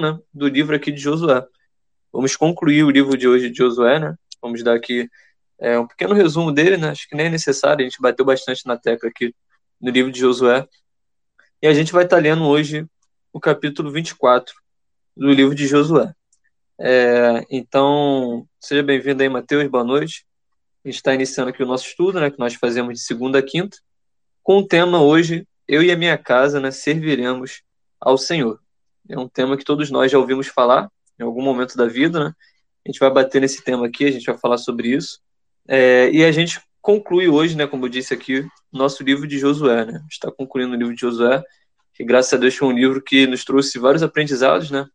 né, do livro aqui de Josué. Vamos concluir o livro de hoje de Josué, né? Vamos dar aqui é, um pequeno resumo dele, né? Acho que nem é necessário, a gente bateu bastante na tecla aqui no livro de Josué. E a gente vai estar lendo hoje o capítulo 24 do livro de Josué. É, então, seja bem-vindo aí, Mateus, boa noite. A gente está iniciando aqui o nosso estudo, né, que nós fazemos de segunda a quinta, com o tema hoje, eu e a minha casa, né, serviremos ao Senhor. É um tema que todos nós já ouvimos falar em algum momento da vida, né? A gente vai bater nesse tema aqui, a gente vai falar sobre isso. É, e a gente conclui hoje, né, como eu disse aqui, nosso livro de Josué, né? A gente está concluindo o livro de Josué, que graças a Deus foi um livro que nos trouxe vários aprendizados, né?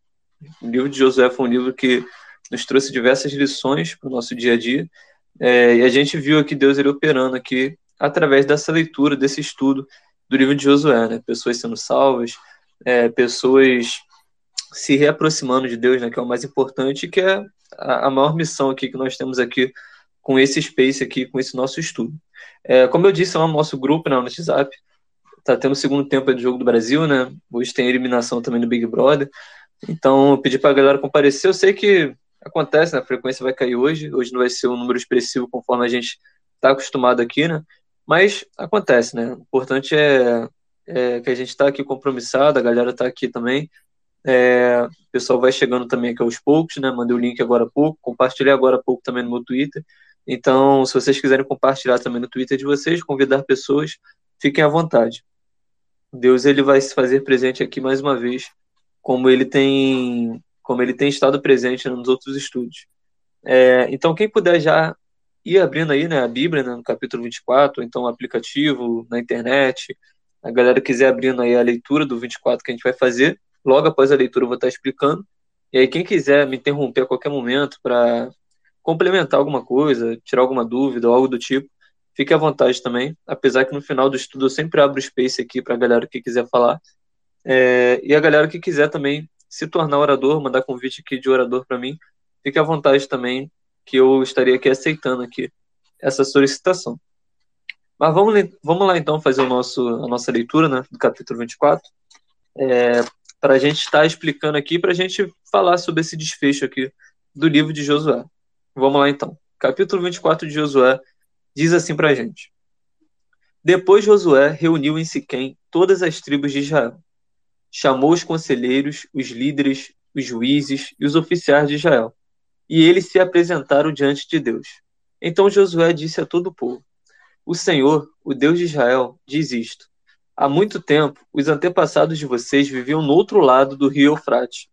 O livro de Josué foi um livro que nos trouxe diversas lições para o nosso dia a dia. É, e a gente viu aqui Deus ele operando aqui através dessa leitura, desse estudo do livro de Josué, né? Pessoas sendo salvas, é, pessoas se reaproximando de Deus, né? Que é o mais importante, que é a, a maior missão aqui que nós temos aqui com esse space aqui, com esse nosso estudo. É, como eu disse, é o nosso grupo né, no WhatsApp, tá tendo o segundo tempo de jogo do Brasil, né? Hoje tem eliminação também do Big Brother. Então, eu pedi pra galera comparecer. Eu sei que acontece, né? A frequência vai cair hoje. Hoje não vai ser um número expressivo conforme a gente tá acostumado aqui, né? Mas acontece, né? O importante é, é que a gente tá aqui compromissado, a galera tá aqui também. É, o pessoal vai chegando também aqui aos poucos, né? Mandei o link agora há pouco, compartilhei agora há pouco também no meu Twitter. Então, se vocês quiserem compartilhar também no Twitter de vocês, convidar pessoas, fiquem à vontade. Deus ele vai se fazer presente aqui mais uma vez, como ele tem, como ele tem estado presente nos outros estudos. É, então, quem puder já ir abrindo aí, né, a Bíblia, né, no capítulo 24, ou então o aplicativo, na internet, a galera quiser abrindo aí a leitura do 24 que a gente vai fazer, logo após a leitura eu vou estar explicando. E aí, quem quiser me interromper a qualquer momento para complementar alguma coisa, tirar alguma dúvida ou algo do tipo, Fique à vontade também, apesar que no final do estudo eu sempre abro space aqui para a galera que quiser falar. É, e a galera que quiser também se tornar orador, mandar convite aqui de orador para mim, fique à vontade também, que eu estaria aqui aceitando aqui essa solicitação. Mas vamos, vamos lá então fazer o nosso, a nossa leitura né, do capítulo 24, é, para a gente estar tá explicando aqui, para a gente falar sobre esse desfecho aqui do livro de Josué. Vamos lá então. Capítulo 24 de Josué, diz assim para a gente. Depois Josué reuniu em Siquém todas as tribos de Israel. Chamou os conselheiros, os líderes, os juízes e os oficiais de Israel. E eles se apresentaram diante de Deus. Então Josué disse a todo o povo: O Senhor, o Deus de Israel, diz isto: Há muito tempo, os antepassados de vocês viviam no outro lado do rio Eufrate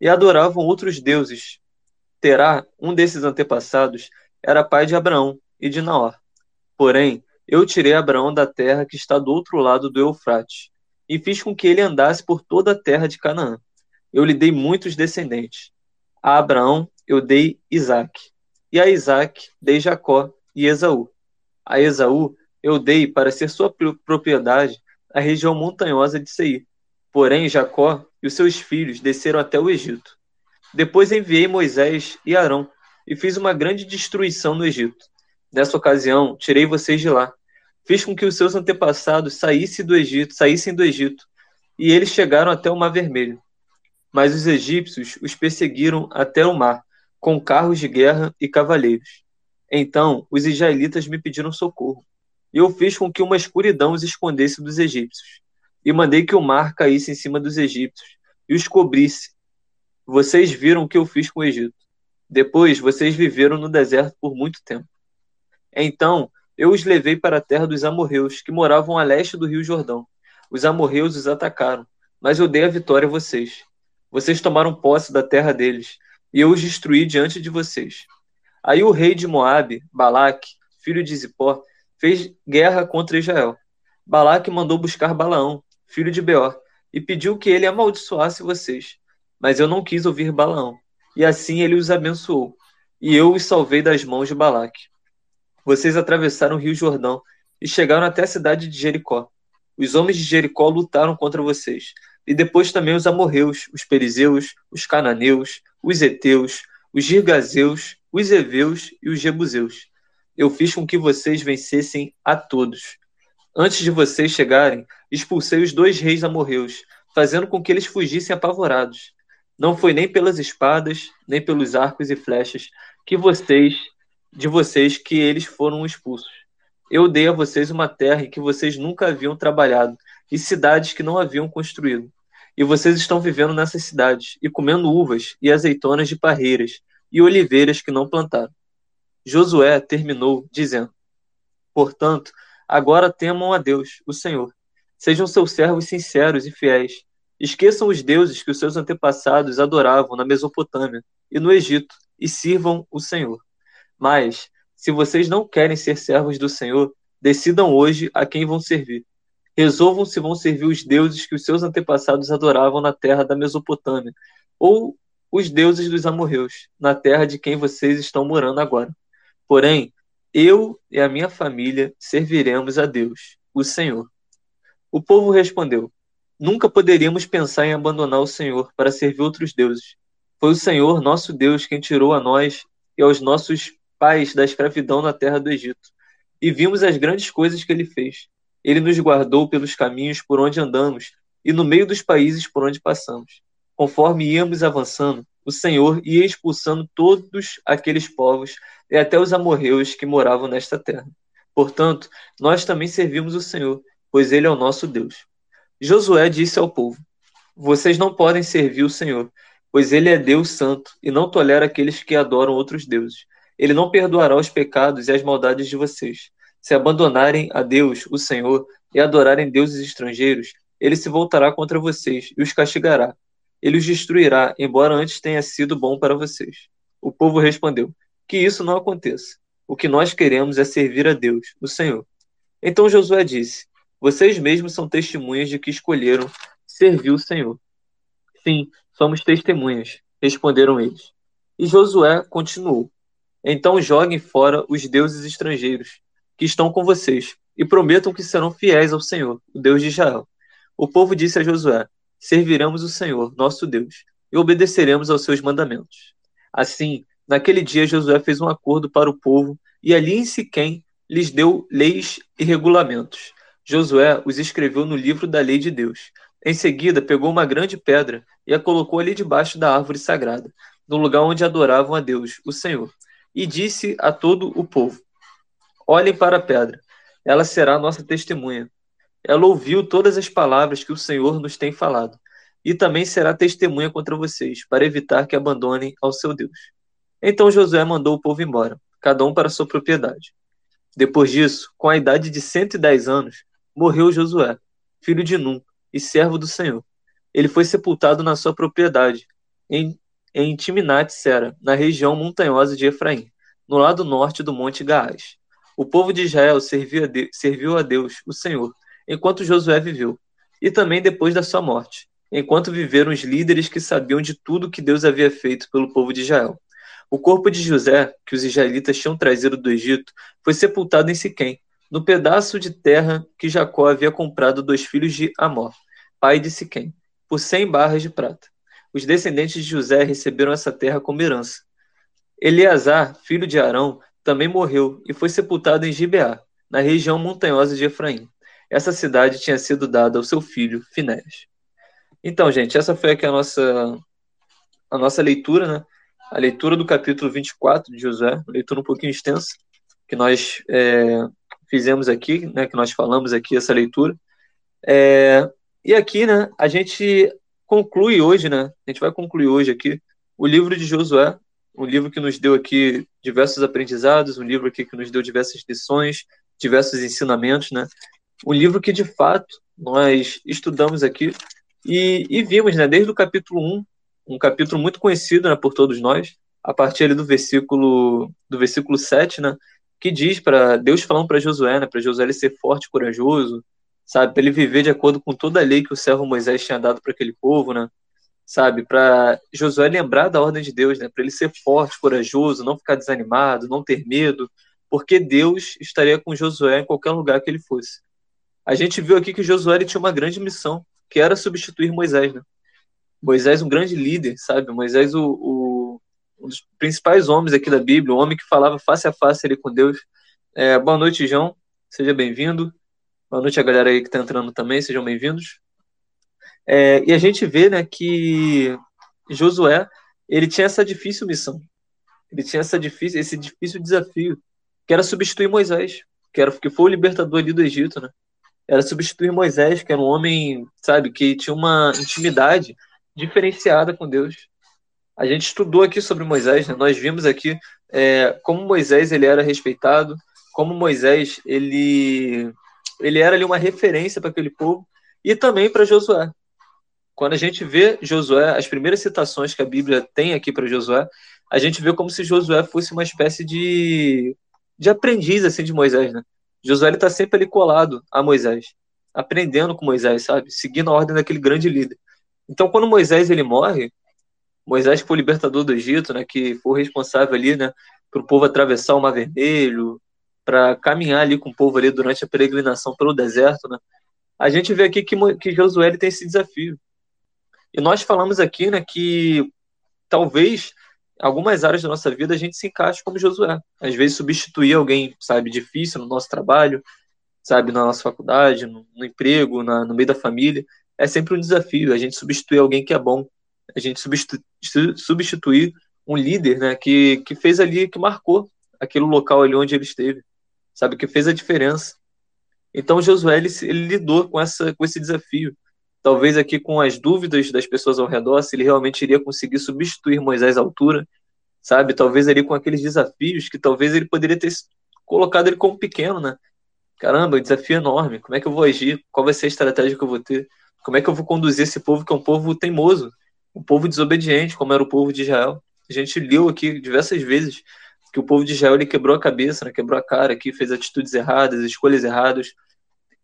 e adoravam outros deuses. Terá, um desses antepassados, era pai de Abraão, e de Naor. Porém, eu tirei Abraão da terra que está do outro lado do Eufrates, e fiz com que ele andasse por toda a terra de Canaã. Eu lhe dei muitos descendentes. A Abraão eu dei Isaque, e a Isaque dei Jacó e Esaú. A Esaú eu dei para ser sua propriedade a região montanhosa de Seir. Porém, Jacó e os seus filhos desceram até o Egito. Depois enviei Moisés e Arão, e fiz uma grande destruição no Egito. Nessa ocasião, tirei vocês de lá. Fiz com que os seus antepassados saíssem do Egito, saíssem do Egito, e eles chegaram até o Mar Vermelho. Mas os egípcios os perseguiram até o mar, com carros de guerra e cavaleiros. Então os israelitas me pediram socorro, e eu fiz com que uma escuridão os escondesse dos egípcios, e mandei que o mar caísse em cima dos egípcios e os cobrisse. Vocês viram o que eu fiz com o Egito. Depois vocês viveram no deserto por muito tempo. Então eu os levei para a terra dos amorreus, que moravam a leste do rio Jordão. Os amorreus os atacaram, mas eu dei a vitória a vocês. Vocês tomaram posse da terra deles, e eu os destruí diante de vocês. Aí o rei de Moabe, Balaque, filho de Zippor, fez guerra contra Israel. Balaque mandou buscar Balaão, filho de Beor, e pediu que ele amaldiçoasse vocês. Mas eu não quis ouvir Balaão, e assim ele os abençoou, e eu os salvei das mãos de Balaque. Vocês atravessaram o rio Jordão e chegaram até a cidade de Jericó. Os homens de Jericó lutaram contra vocês, e depois também os amorreus, os perizeus, os cananeus, os heteus, os girgazeus, os heveus e os jebuseus. Eu fiz com que vocês vencessem a todos. Antes de vocês chegarem, expulsei os dois reis amorreus, fazendo com que eles fugissem apavorados. Não foi nem pelas espadas, nem pelos arcos e flechas que vocês, de vocês, que eles foram expulsos. Eu dei a vocês uma terra em que vocês nunca haviam trabalhado e cidades que não haviam construído. E vocês estão vivendo nessas cidades e comendo uvas e azeitonas de parreiras e oliveiras que não plantaram. Josué terminou dizendo: Portanto, agora temam a Deus, o Senhor. Sejam seus servos sinceros e fiéis. Esqueçam os deuses que os seus antepassados adoravam na Mesopotâmia e no Egito e sirvam o Senhor. Mas, se vocês não querem ser servos do Senhor, decidam hoje a quem vão servir. Resolvam se vão servir os deuses que os seus antepassados adoravam na terra da Mesopotâmia, ou os deuses dos amorreus, na terra de quem vocês estão morando agora. Porém, eu e a minha família serviremos a Deus, o Senhor. O povo respondeu: Nunca poderíamos pensar em abandonar o Senhor para servir outros deuses. Foi o Senhor, nosso Deus, quem tirou a nós e aos nossos pais da escravidão na terra do Egito. E vimos as grandes coisas que ele fez. Ele nos guardou pelos caminhos por onde andamos e no meio dos países por onde passamos. Conforme íamos avançando, o Senhor ia expulsando todos aqueles povos e até os amorreus que moravam nesta terra. Portanto, nós também servimos o Senhor, pois ele é o nosso Deus. Josué disse ao povo: Vocês não podem servir o Senhor, pois ele é Deus santo e não tolera aqueles que adoram outros deuses. Ele não perdoará os pecados e as maldades de vocês. Se abandonarem a Deus, o Senhor, e adorarem deuses estrangeiros, ele se voltará contra vocês e os castigará ele os destruirá, embora antes tenha sido bom para vocês. O povo respondeu: Que isso não aconteça. O que nós queremos é servir a Deus, o Senhor. Então Josué disse: Vocês mesmos são testemunhas de que escolheram servir o Senhor. Sim, somos testemunhas, responderam eles. E Josué continuou: Então joguem fora os deuses estrangeiros que estão com vocês e prometam que serão fiéis ao Senhor, o Deus de Israel. O povo disse a Josué: serviremos o Senhor, nosso Deus, e obedeceremos aos seus mandamentos. Assim, naquele dia Josué fez um acordo para o povo e ali em Siquém lhes deu leis e regulamentos. Josué os escreveu no livro da lei de Deus. Em seguida, pegou uma grande pedra e a colocou ali debaixo da árvore sagrada, no lugar onde adoravam a Deus, o Senhor, e disse a todo o povo: Olhem para a pedra, ela será nossa testemunha. Ela ouviu todas as palavras que o Senhor nos tem falado, e também será testemunha contra vocês, para evitar que abandonem ao seu Deus. Então Josué mandou o povo embora, cada um para sua propriedade. Depois disso, com a idade de 110 anos, morreu Josué, filho de Num e servo do Senhor. Ele foi sepultado na sua propriedade, em, em Timnat-Sera, na região montanhosa de Efraim, no lado norte do Monte Gaás. O povo de Israel serviu a, de, serviu a Deus, o Senhor, enquanto Josué viveu, e também depois da sua morte, enquanto viveram os líderes que sabiam de tudo que Deus havia feito pelo povo de Israel. O corpo de José, que os israelitas tinham trazido do Egito, foi sepultado em Siquém, no pedaço de terra que Jacó havia comprado dos filhos de Amor, pai de Siquém, por cem barras de prata. Os descendentes de José receberam essa terra como herança. Eleazar, filho de Arão, também morreu e foi sepultado em Gibeá, na região montanhosa de Efraim essa cidade tinha sido dada ao seu filho Finés. Então, gente, essa foi aqui a nossa, a nossa leitura, né? A leitura do capítulo 24 de Josué, leitura um pouquinho extensa, que nós é, fizemos aqui, né? Que nós falamos aqui essa leitura. É, e aqui, né? A gente conclui hoje, né? A gente vai concluir hoje aqui o livro de Josué, um livro que nos deu aqui diversos aprendizados, um livro aqui que nos deu diversas lições, diversos ensinamentos, né? Um livro que de fato nós estudamos aqui e, e vimos, né, desde o capítulo 1, um capítulo muito conhecido né, por todos nós, a partir ali do versículo do versículo 7, né, que diz para Deus falando para Josué, né, para Josué ele ser forte corajoso, sabe, para ele viver de acordo com toda a lei que o servo Moisés tinha dado para aquele povo, né? Sabe, para Josué lembrar da ordem de Deus, né, para ele ser forte, corajoso, não ficar desanimado, não ter medo, porque Deus estaria com Josué em qualquer lugar que ele fosse a gente viu aqui que Josué tinha uma grande missão, que era substituir Moisés, né? Moisés, um grande líder, sabe? Moisés, o, o, um dos principais homens aqui da Bíblia, o homem que falava face a face ali com Deus. É, boa noite, João. Seja bem-vindo. Boa noite a galera aí que está entrando também, sejam bem-vindos. É, e a gente vê, né, que Josué, ele tinha essa difícil missão. Ele tinha essa difícil, esse difícil desafio, que era substituir Moisés, que era que foi o libertador ali do Egito, né? Era substituir Moisés, que era um homem, sabe, que tinha uma intimidade diferenciada com Deus. A gente estudou aqui sobre Moisés, né? nós vimos aqui é, como Moisés ele era respeitado, como Moisés ele ele era ali uma referência para aquele povo e também para Josué. Quando a gente vê Josué, as primeiras citações que a Bíblia tem aqui para Josué, a gente vê como se Josué fosse uma espécie de, de aprendiz assim de Moisés, né? Josué está sempre ali colado a Moisés, aprendendo com Moisés, sabe? Seguindo a ordem daquele grande líder. Então, quando Moisés ele morre, Moisés foi o libertador do Egito, né? Que foi responsável ali, né? Para o povo atravessar o Mar Vermelho, para caminhar ali com o povo ali durante a peregrinação pelo deserto, né? A gente vê aqui que, que Josué tem esse desafio. E nós falamos aqui, né, que talvez algumas áreas da nossa vida a gente se encaixe como Josué. Às vezes substituir alguém, sabe, difícil no nosso trabalho, sabe, na nossa faculdade, no, no emprego, na, no meio da família, é sempre um desafio. A gente substituir alguém que é bom, a gente substituir, substituir um líder, né, que, que fez ali, que marcou aquele local ali onde ele esteve sabe? Que fez a diferença. Então Josué ele, ele lidou com essa com esse desafio. Talvez aqui com as dúvidas das pessoas ao redor, se ele realmente iria conseguir substituir Moisés à altura, sabe? Talvez ali com aqueles desafios que talvez ele poderia ter colocado ele como pequeno, né? Caramba, desafio enorme. Como é que eu vou agir? Qual vai ser a estratégia que eu vou ter? Como é que eu vou conduzir esse povo que é um povo teimoso, um povo desobediente, como era o povo de Israel? A gente leu aqui diversas vezes que o povo de Israel ele quebrou a cabeça, né, quebrou a cara aqui, fez atitudes erradas, escolhas erradas.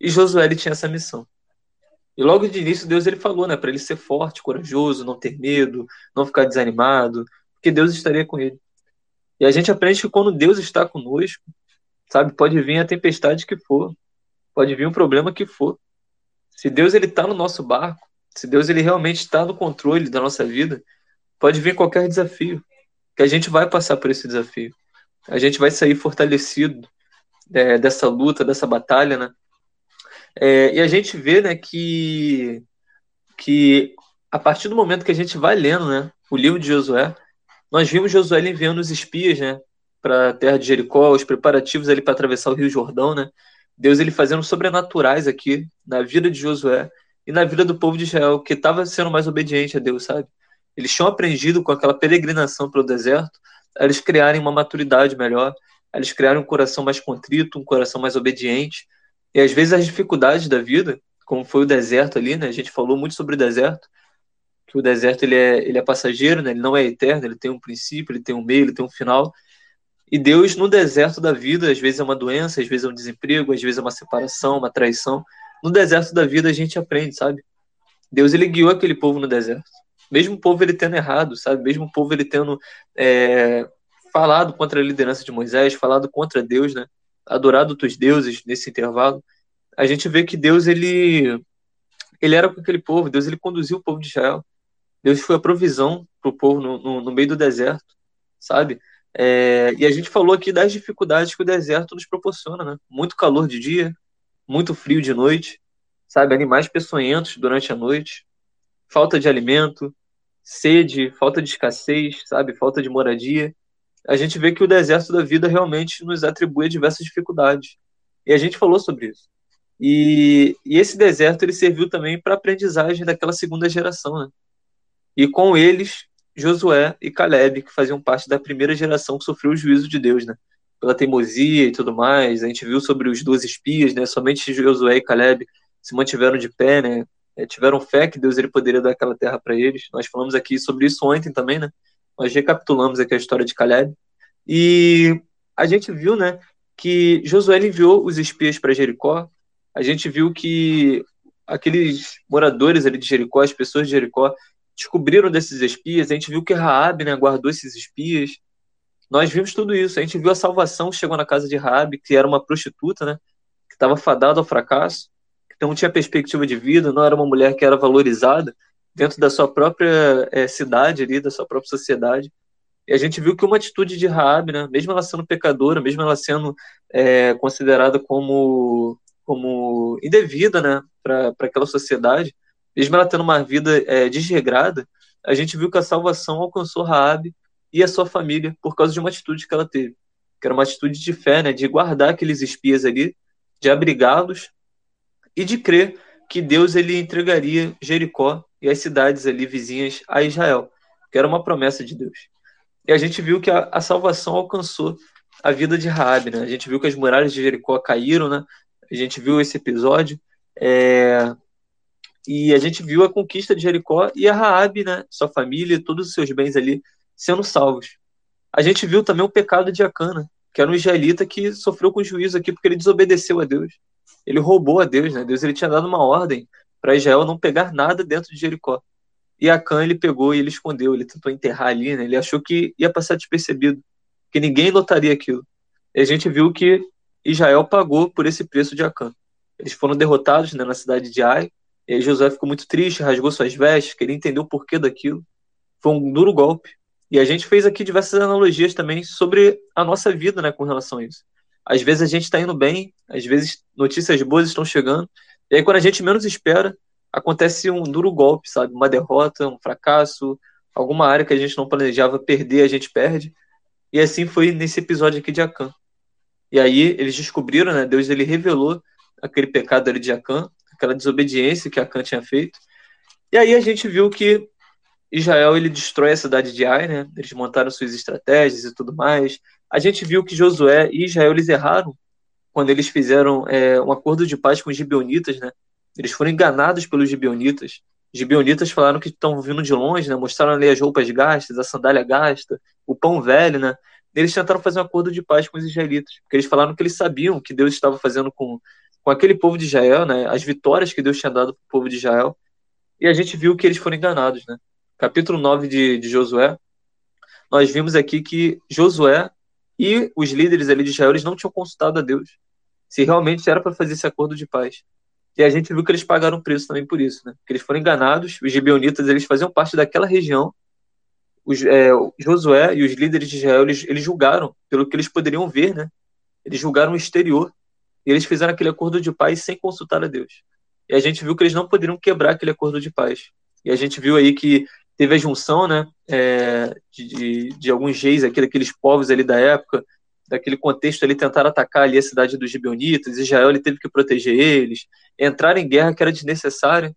E Josué ele tinha essa missão. E logo de início Deus ele falou, né, para ele ser forte, corajoso, não ter medo, não ficar desanimado, porque Deus estaria com ele. E a gente aprende que quando Deus está conosco, sabe, pode vir a tempestade que for, pode vir um problema que for. Se Deus ele está no nosso barco, se Deus ele realmente está no controle da nossa vida, pode vir qualquer desafio que a gente vai passar por esse desafio. A gente vai sair fortalecido é, dessa luta, dessa batalha, né? É, e a gente vê, né, que, que a partir do momento que a gente vai lendo, né, o livro de Josué, nós vimos Josué enviando os espias, né, para a terra de Jericó, os preparativos ali para atravessar o Rio Jordão, né? Deus ele fazendo sobrenaturais aqui na vida de Josué e na vida do povo de Israel, que estava sendo mais obediente a Deus, sabe? eles tinham aprendido com aquela peregrinação pelo deserto, eles criarem uma maturidade melhor, eles criarem um coração mais contrito, um coração mais obediente. E às vezes as dificuldades da vida, como foi o deserto ali, né? A gente falou muito sobre o deserto, que o deserto ele é, ele é passageiro, né? Ele não é eterno, ele tem um princípio, ele tem um meio, ele tem um final. E Deus no deserto da vida, às vezes é uma doença, às vezes é um desemprego, às vezes é uma separação, uma traição. No deserto da vida a gente aprende, sabe? Deus ele guiou aquele povo no deserto mesmo o povo ele tendo errado, sabe? Mesmo o povo ele tendo é, falado contra a liderança de Moisés, falado contra Deus, né? Adorado outros deuses nesse intervalo, a gente vê que Deus ele ele era com aquele povo, Deus ele conduziu o povo de Israel. Deus foi a provisão para o povo no, no, no, meio do deserto, sabe? É, e a gente falou aqui das dificuldades que o deserto nos proporciona, né? Muito calor de dia, muito frio de noite, sabe? Animais peçonhentos durante a noite, falta de alimento, sede, falta de escassez, sabe, falta de moradia, a gente vê que o deserto da vida realmente nos atribui diversas dificuldades. E a gente falou sobre isso. E, e esse deserto ele serviu também para a aprendizagem daquela segunda geração, né? E com eles, Josué e Caleb, que faziam parte da primeira geração que sofreu o juízo de Deus, né? Pela teimosia e tudo mais. A gente viu sobre os dois espias, né? Somente Josué e Caleb se mantiveram de pé, né? é, tiveram fé que Deus ele poderia dar aquela terra para eles. Nós falamos aqui sobre isso ontem também, né? Nós recapitulamos aqui a história de Caleb. E a gente viu, né, que Josué enviou os espias para Jericó. A gente viu que aqueles moradores ali de Jericó, as pessoas de Jericó, descobriram desses espias. A gente viu que Raabe, né, guardou esses espias. Nós vimos tudo isso. A gente viu a salvação que chegou na casa de Raabe, que era uma prostituta, né, que estava fadada ao fracasso não tinha perspectiva de vida, não era uma mulher que era valorizada dentro da sua própria é, cidade ali, da sua própria sociedade. E a gente viu que uma atitude de Raab, né, mesmo ela sendo pecadora, mesmo ela sendo é, considerada como, como indevida né, para aquela sociedade, mesmo ela tendo uma vida é, desregrada, a gente viu que a salvação alcançou Raabe e a sua família por causa de uma atitude que ela teve, que era uma atitude de fé, né, de guardar aqueles espias ali, de abrigá-los e de crer que Deus ele entregaria Jericó e as cidades ali vizinhas a Israel, que era uma promessa de Deus. E a gente viu que a, a salvação alcançou a vida de Raabe, né? A gente viu que as muralhas de Jericó caíram, né? A gente viu esse episódio. É... E a gente viu a conquista de Jericó e a Raabe, né? Sua família, todos os seus bens ali sendo salvos. A gente viu também o pecado de Acana, que era um israelita que sofreu com juízo aqui porque ele desobedeceu a Deus. Ele roubou a Deus, né? Deus ele tinha dado uma ordem para Israel não pegar nada dentro de Jericó. E Acã ele pegou e ele escondeu, ele tentou enterrar ali, né? Ele achou que ia passar despercebido, que ninguém notaria aquilo. E a gente viu que Israel pagou por esse preço de Acã. Eles foram derrotados né, na cidade de Ai, e aí Josué ficou muito triste, rasgou suas vestes, queria entender o porquê daquilo. Foi um duro golpe. E a gente fez aqui diversas analogias também sobre a nossa vida né, com relação a isso. Às vezes a gente está indo bem, às vezes notícias boas estão chegando, e aí quando a gente menos espera, acontece um duro golpe, sabe? Uma derrota, um fracasso, alguma área que a gente não planejava perder, a gente perde. E assim foi nesse episódio aqui de Acã. E aí eles descobriram, né? Deus ele revelou aquele pecado ali de Acã, aquela desobediência que Acã tinha feito. E aí a gente viu que Israel ele destrói a cidade de Ai, né? Eles montaram suas estratégias e tudo mais. A gente viu que Josué e Israel eles erraram quando eles fizeram é, um acordo de paz com os gibeonitas, né? Eles foram enganados pelos gibeonitas. Os gibeonitas falaram que estão vindo de longe, né? Mostraram ali as roupas gastas, a sandália gasta, o pão velho, né? Eles tentaram fazer um acordo de paz com os israelitas, porque eles falaram que eles sabiam que Deus estava fazendo com, com aquele povo de Israel, né? As vitórias que Deus tinha dado para o povo de Israel. E a gente viu que eles foram enganados, né? capítulo 9 de, de Josué, nós vimos aqui que Josué e os líderes ali de Israel eles não tinham consultado a Deus se realmente era para fazer esse acordo de paz. E a gente viu que eles pagaram preço também por isso, né? Que eles foram enganados, os gibeonitas eles faziam parte daquela região. Os, é, Josué e os líderes de Israel eles, eles julgaram pelo que eles poderiam ver, né? Eles julgaram o exterior e eles fizeram aquele acordo de paz sem consultar a Deus. E a gente viu que eles não poderiam quebrar aquele acordo de paz. E a gente viu aí que teve a junção né, é, de, de, alguns reis aqui, daqueles povos ali da época, daquele contexto ali, tentar atacar ali a cidade dos gibeonitas, Israel ele teve que proteger eles, entrar em guerra que era desnecessária,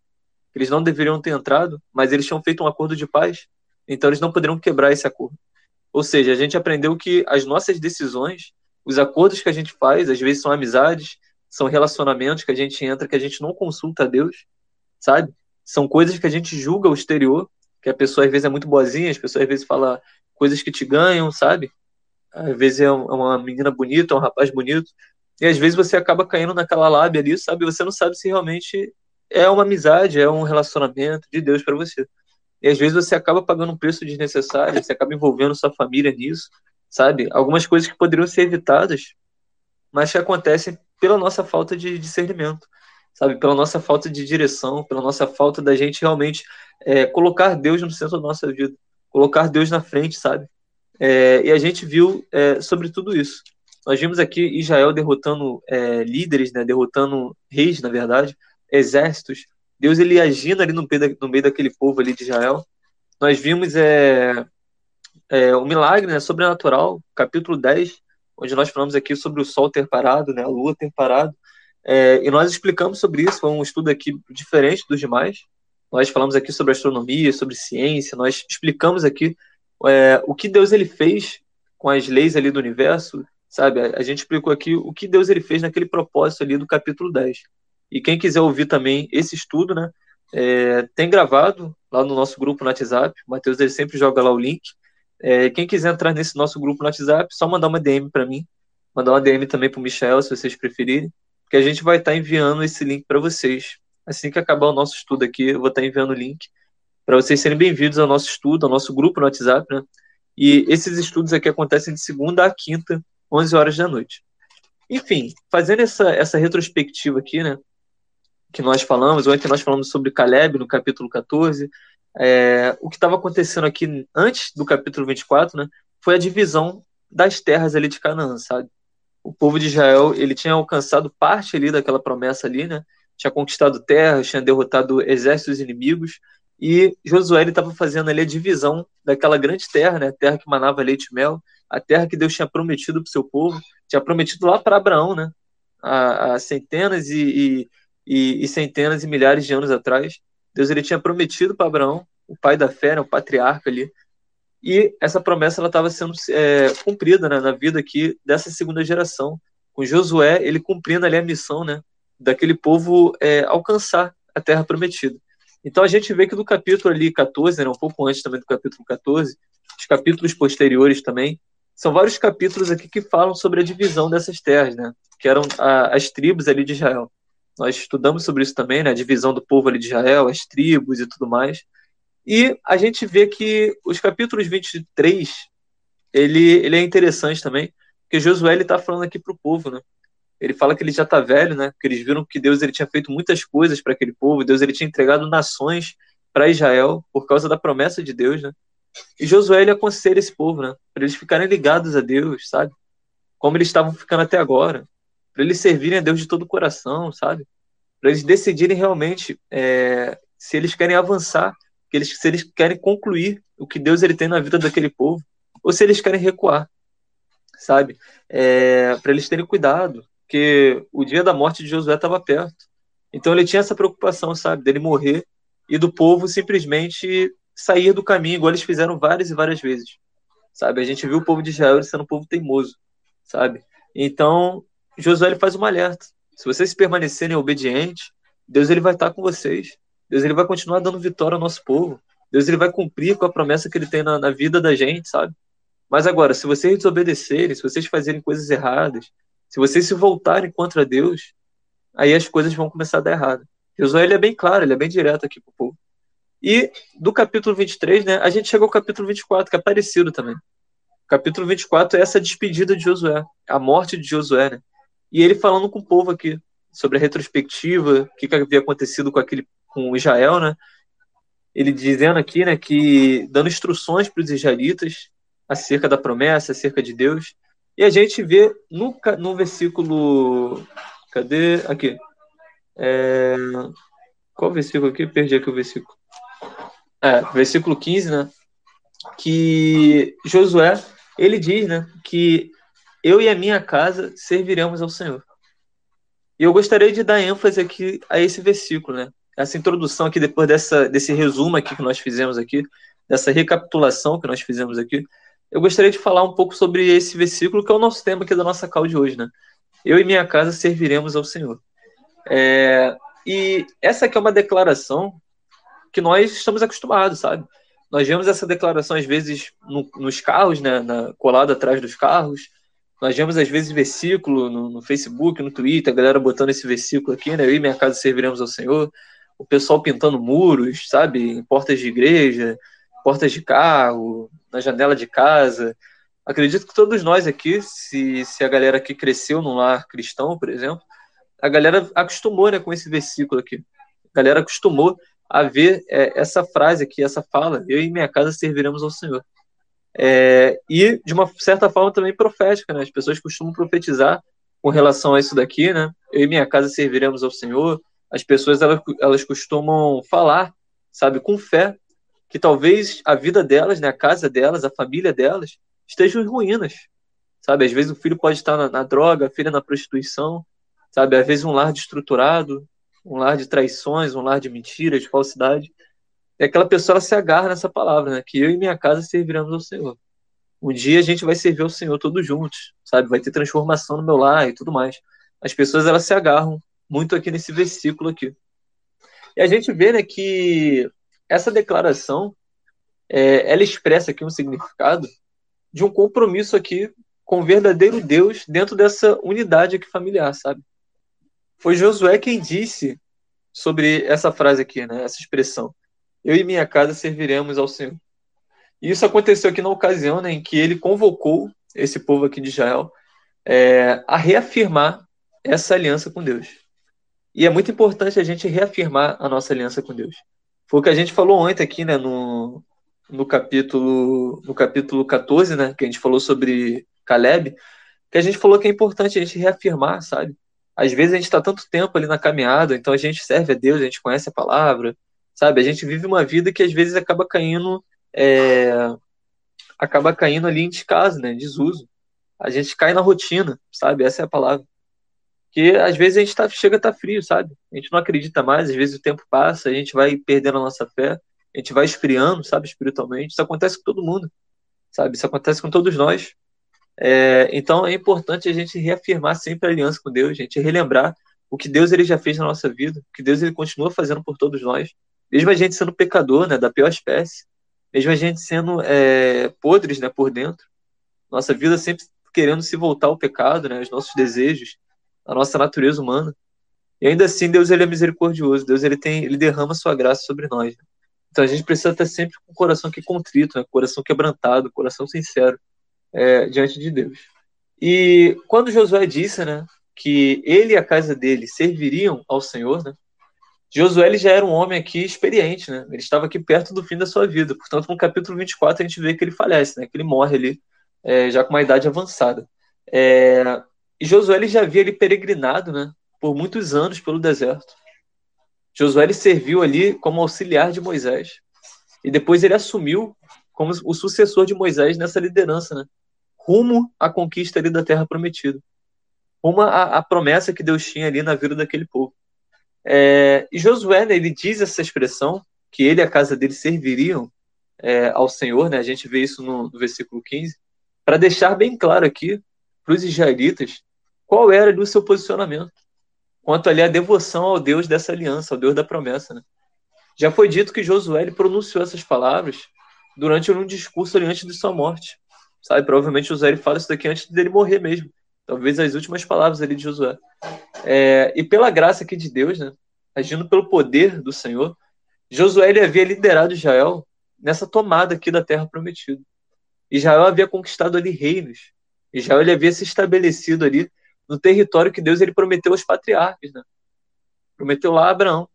eles não deveriam ter entrado, mas eles tinham feito um acordo de paz, então eles não poderiam quebrar esse acordo. Ou seja, a gente aprendeu que as nossas decisões, os acordos que a gente faz, às vezes são amizades, são relacionamentos que a gente entra, que a gente não consulta a Deus, sabe? São coisas que a gente julga o exterior, que a pessoa às vezes é muito boazinha, as pessoas às vezes falam coisas que te ganham, sabe? Às vezes é, é uma menina bonita, é um rapaz bonito, e às vezes você acaba caindo naquela lábia ali, sabe? Você não sabe se realmente é uma amizade, é um relacionamento de Deus para você. E às vezes você acaba pagando um preço desnecessário, você acaba envolvendo sua família nisso, sabe? Algumas coisas que poderiam ser evitadas, mas que acontecem pela nossa falta de discernimento sabe? Pela nossa falta de direção, pela nossa falta da gente realmente é, colocar Deus no centro da nossa vida, colocar Deus na frente, sabe? É, e a gente viu é, sobre tudo isso. Nós vimos aqui Israel derrotando é, líderes, né? Derrotando reis, na verdade, exércitos. Deus ele agindo ali no meio, no meio daquele povo ali de Israel. Nós vimos é, é, um milagre né, sobrenatural, capítulo 10, onde nós falamos aqui sobre o sol ter parado, né, a lua ter parado, é, e nós explicamos sobre isso, foi um estudo aqui diferente dos demais. Nós falamos aqui sobre astronomia, sobre ciência, nós explicamos aqui é, o que Deus ele fez com as leis ali do universo, sabe? A, a gente explicou aqui o que Deus ele fez naquele propósito ali do capítulo 10. E quem quiser ouvir também esse estudo, né, é, tem gravado lá no nosso grupo no WhatsApp. O Matheus ele sempre joga lá o link. É, quem quiser entrar nesse nosso grupo no WhatsApp, só mandar uma DM para mim, mandar uma DM também para o Michel, se vocês preferirem que a gente vai estar tá enviando esse link para vocês. Assim que acabar o nosso estudo aqui, eu vou estar tá enviando o link para vocês serem bem-vindos ao nosso estudo, ao nosso grupo no WhatsApp, né? E esses estudos aqui acontecem de segunda a quinta, 11 horas da noite. Enfim, fazendo essa, essa retrospectiva aqui, né? Que nós falamos, ontem nós falamos sobre Caleb no capítulo 14. É, o que estava acontecendo aqui antes do capítulo 24, né? Foi a divisão das terras ali de Canaã, sabe? O povo de Israel ele tinha alcançado parte ali daquela promessa ali, né? Tinha conquistado terras, tinha derrotado exércitos inimigos E Josué estava fazendo ali a divisão daquela grande terra, né? A terra que manava leite e mel, a terra que Deus tinha prometido para o seu povo, tinha prometido lá para Abraão, né? Há, há centenas e, e, e, centenas e milhares de anos atrás, Deus ele tinha prometido para Abraão, o pai da fé, né? o patriarca ali, e essa promessa ela estava sendo é, cumprida né? na vida aqui dessa segunda geração, com Josué ele cumprindo ali a missão, né? Daquele povo é, alcançar a terra prometida. Então a gente vê que do capítulo ali 14, né, um pouco antes também do capítulo 14, os capítulos posteriores também, são vários capítulos aqui que falam sobre a divisão dessas terras, né, que eram a, as tribos ali de Israel. Nós estudamos sobre isso também, né, a divisão do povo ali de Israel, as tribos e tudo mais. E a gente vê que os capítulos 23, ele, ele é interessante também, porque Josué está falando aqui para o povo, né? ele fala que ele já está velho, né? Que eles viram que Deus ele tinha feito muitas coisas para aquele povo, Deus ele tinha entregado nações para Israel por causa da promessa de Deus, né? E Josué ele aconselha esse povo, né? Para eles ficarem ligados a Deus, sabe? Como eles estavam ficando até agora, para eles servirem a Deus de todo o coração, sabe? Para eles decidirem realmente é, se eles querem avançar, que eles, se eles querem concluir o que Deus ele tem na vida daquele povo, ou se eles querem recuar, sabe? É, para eles terem cuidado, porque o dia da morte de Josué estava perto. Então ele tinha essa preocupação, sabe, dele morrer e do povo simplesmente sair do caminho, igual eles fizeram várias e várias vezes. Sabe? A gente viu o povo de Israel sendo um povo teimoso, sabe? Então, Josué ele faz um alerta. Se vocês permanecerem obedientes, Deus ele vai estar com vocês. Deus ele vai continuar dando vitória ao nosso povo. Deus ele vai cumprir com a promessa que ele tem na, na vida da gente, sabe? Mas agora, se vocês desobedecerem, se vocês fazerem coisas erradas, se vocês se voltarem contra Deus, aí as coisas vão começar a dar errado. Josué ele é bem claro, ele é bem direto aqui para o povo. E do capítulo 23, né, a gente chega ao capítulo 24, que é parecido também. Capítulo 24 é essa despedida de Josué, a morte de Josué, né? E ele falando com o povo aqui sobre a retrospectiva, o que, que havia acontecido com aquele com Israel, né? Ele dizendo aqui, né, que dando instruções para os israelitas acerca da promessa, acerca de Deus. E a gente vê no, no versículo. Cadê? Aqui. É, qual versículo aqui? Perdi aqui o versículo. É, versículo 15, né? Que Josué, ele diz, né? Que eu e a minha casa serviremos ao Senhor. E eu gostaria de dar ênfase aqui a esse versículo, né? Essa introdução aqui, depois dessa, desse resumo aqui que nós fizemos aqui, dessa recapitulação que nós fizemos aqui, eu gostaria de falar um pouco sobre esse versículo, que é o nosso tema aqui da nossa call de hoje, né? Eu e minha casa serviremos ao Senhor. É, e essa aqui é uma declaração que nós estamos acostumados, sabe? Nós vemos essa declaração às vezes no, nos carros, né, na, colado atrás dos carros. Nós vemos às vezes versículo no, no, Facebook, no Twitter, a galera botando esse versículo aqui, né? Eu e minha casa serviremos ao Senhor. O pessoal pintando muros, sabe? Em portas de igreja, portas de carro, na janela de casa. Acredito que todos nós aqui, se, se a galera aqui cresceu num lar cristão, por exemplo, a galera acostumou né, com esse versículo aqui. A galera acostumou a ver é, essa frase aqui, essa fala: Eu e minha casa serviremos ao Senhor. É, e, de uma certa forma, também profética, né? As pessoas costumam profetizar com relação a isso daqui, né? Eu e minha casa serviremos ao Senhor. As pessoas, elas, elas costumam falar, sabe, com fé, que talvez a vida delas, né, a casa delas, a família delas, estejam em ruínas. Sabe, às vezes o filho pode estar na, na droga, a filha na prostituição, sabe, às vezes um lar destruturado, um lar de traições, um lar de mentiras, de falsidade. E aquela pessoa ela se agarra nessa palavra, né, que eu e minha casa serviremos ao Senhor. Um dia a gente vai servir ao Senhor todos juntos, sabe, vai ter transformação no meu lar e tudo mais. As pessoas elas se agarram muito aqui nesse versículo aqui. E a gente vê, né, que essa declaração é, ela expressa aqui um significado de um compromisso aqui com o verdadeiro Deus dentro dessa unidade aqui familiar, sabe? Foi Josué quem disse sobre essa frase aqui, né? Essa expressão: Eu e minha casa serviremos ao Senhor. E isso aconteceu aqui na ocasião né, em que ele convocou esse povo aqui de Israel é, a reafirmar essa aliança com Deus. E é muito importante a gente reafirmar a nossa aliança com Deus. Foi o que a gente falou ontem aqui, né, no, no capítulo no capítulo 14, né, que a gente falou sobre Caleb, que a gente falou que é importante a gente reafirmar, sabe? Às vezes a gente está tanto tempo ali na caminhada, então a gente serve a Deus, a gente conhece a palavra, sabe? A gente vive uma vida que às vezes acaba caindo, é, acaba caindo ali em descaso, né? Desuso. A gente cai na rotina, sabe? Essa é a palavra. Que às vezes a gente tá, chega a estar tá frio, sabe? A gente não acredita mais, às vezes o tempo passa, a gente vai perdendo a nossa fé, a gente vai esfriando, sabe, espiritualmente. Isso acontece com todo mundo, sabe? Isso acontece com todos nós. É, então é importante a gente reafirmar sempre a aliança com Deus, a gente relembrar o que Deus ele já fez na nossa vida, o que Deus ele continua fazendo por todos nós, mesmo a gente sendo pecador, né, da pior espécie, mesmo a gente sendo é, podres, né, por dentro, nossa vida sempre querendo se voltar ao pecado, né, os nossos desejos, a nossa natureza humana. E ainda assim Deus ele é misericordioso, Deus ele tem, ele derrama sua graça sobre nós. Né? Então a gente precisa estar sempre com o coração aqui contrito, né, coração quebrantado, coração sincero é, diante de Deus. E quando Josué disse, né, que ele e a casa dele serviriam ao Senhor, né? Josué ele já era um homem aqui experiente, né? Ele estava aqui perto do fim da sua vida. Portanto, no capítulo 24 a gente vê que ele falece, né? Que ele morre ali é, já com uma idade avançada. É, e Josué ele já havia ali peregrinado, né? Por muitos anos pelo deserto. Josué ele serviu ali como auxiliar de Moisés. E depois ele assumiu como o sucessor de Moisés nessa liderança, né? Rumo à conquista ali da terra prometida uma a, a, promessa que Deus tinha ali na vida daquele povo. É, e Josué, né, ele diz essa expressão, que ele e a casa dele serviriam é, ao Senhor, né, a gente vê isso no, no versículo 15, para deixar bem claro aqui para os israelitas qual era o seu posicionamento quanto ali a devoção ao Deus dessa aliança, ao Deus da promessa. Né? Já foi dito que Josué ele pronunciou essas palavras durante um discurso ali antes de sua morte. Sabe, provavelmente Josué ele fala isso daqui antes dele morrer mesmo talvez as últimas palavras ali de Josué. É, e pela graça aqui de Deus, né, agindo pelo poder do Senhor, Josué ele havia liderado Israel nessa tomada aqui da terra prometida. Israel havia conquistado ali reinos. Israel ele havia se estabelecido ali no território que Deus ele prometeu aos patriarcas, né? Prometeu lá a Abraão,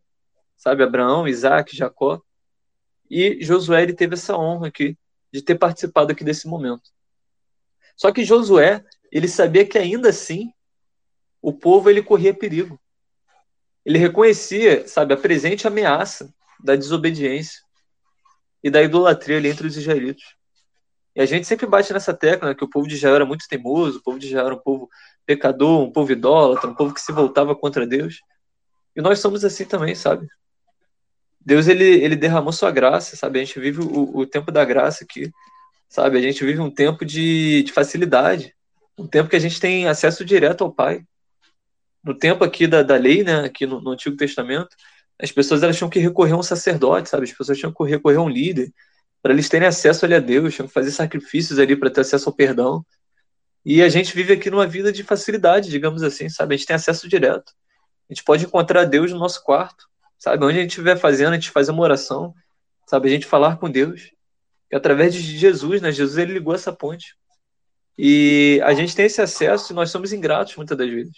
sabe, Abraão, Isaac, Jacó. E Josué ele teve essa honra aqui de ter participado aqui desse momento. Só que Josué, ele sabia que ainda assim o povo ele corria perigo. Ele reconhecia, sabe, a presente ameaça da desobediência e da idolatria ali entre os israelitas. E a gente sempre bate nessa tecla né, que o povo de Israel era muito teimoso, o povo de Israel era um povo pecador, um povo idólatra, um povo que se voltava contra Deus. E nós somos assim também, sabe? Deus ele, ele derramou sua graça, sabe? A gente vive o, o tempo da graça aqui, sabe? A gente vive um tempo de, de facilidade um tempo que a gente tem acesso direto ao Pai. No tempo aqui da, da lei, né, aqui no, no Antigo Testamento, as pessoas elas tinham que recorrer a um sacerdote, sabe? As pessoas tinham que recorrer a um líder para eles terem acesso ali a Deus, tinham que fazer sacrifícios ali para ter acesso ao perdão. E a gente vive aqui numa vida de facilidade, digamos assim, sabe? A gente tem acesso direto. A gente pode encontrar Deus no nosso quarto, sabe? Onde a gente estiver fazendo, a gente faz uma oração, sabe? A gente falar com Deus. E através de Jesus, né? Jesus ele ligou essa ponte. E a gente tem esse acesso e nós somos ingratos muitas das vezes.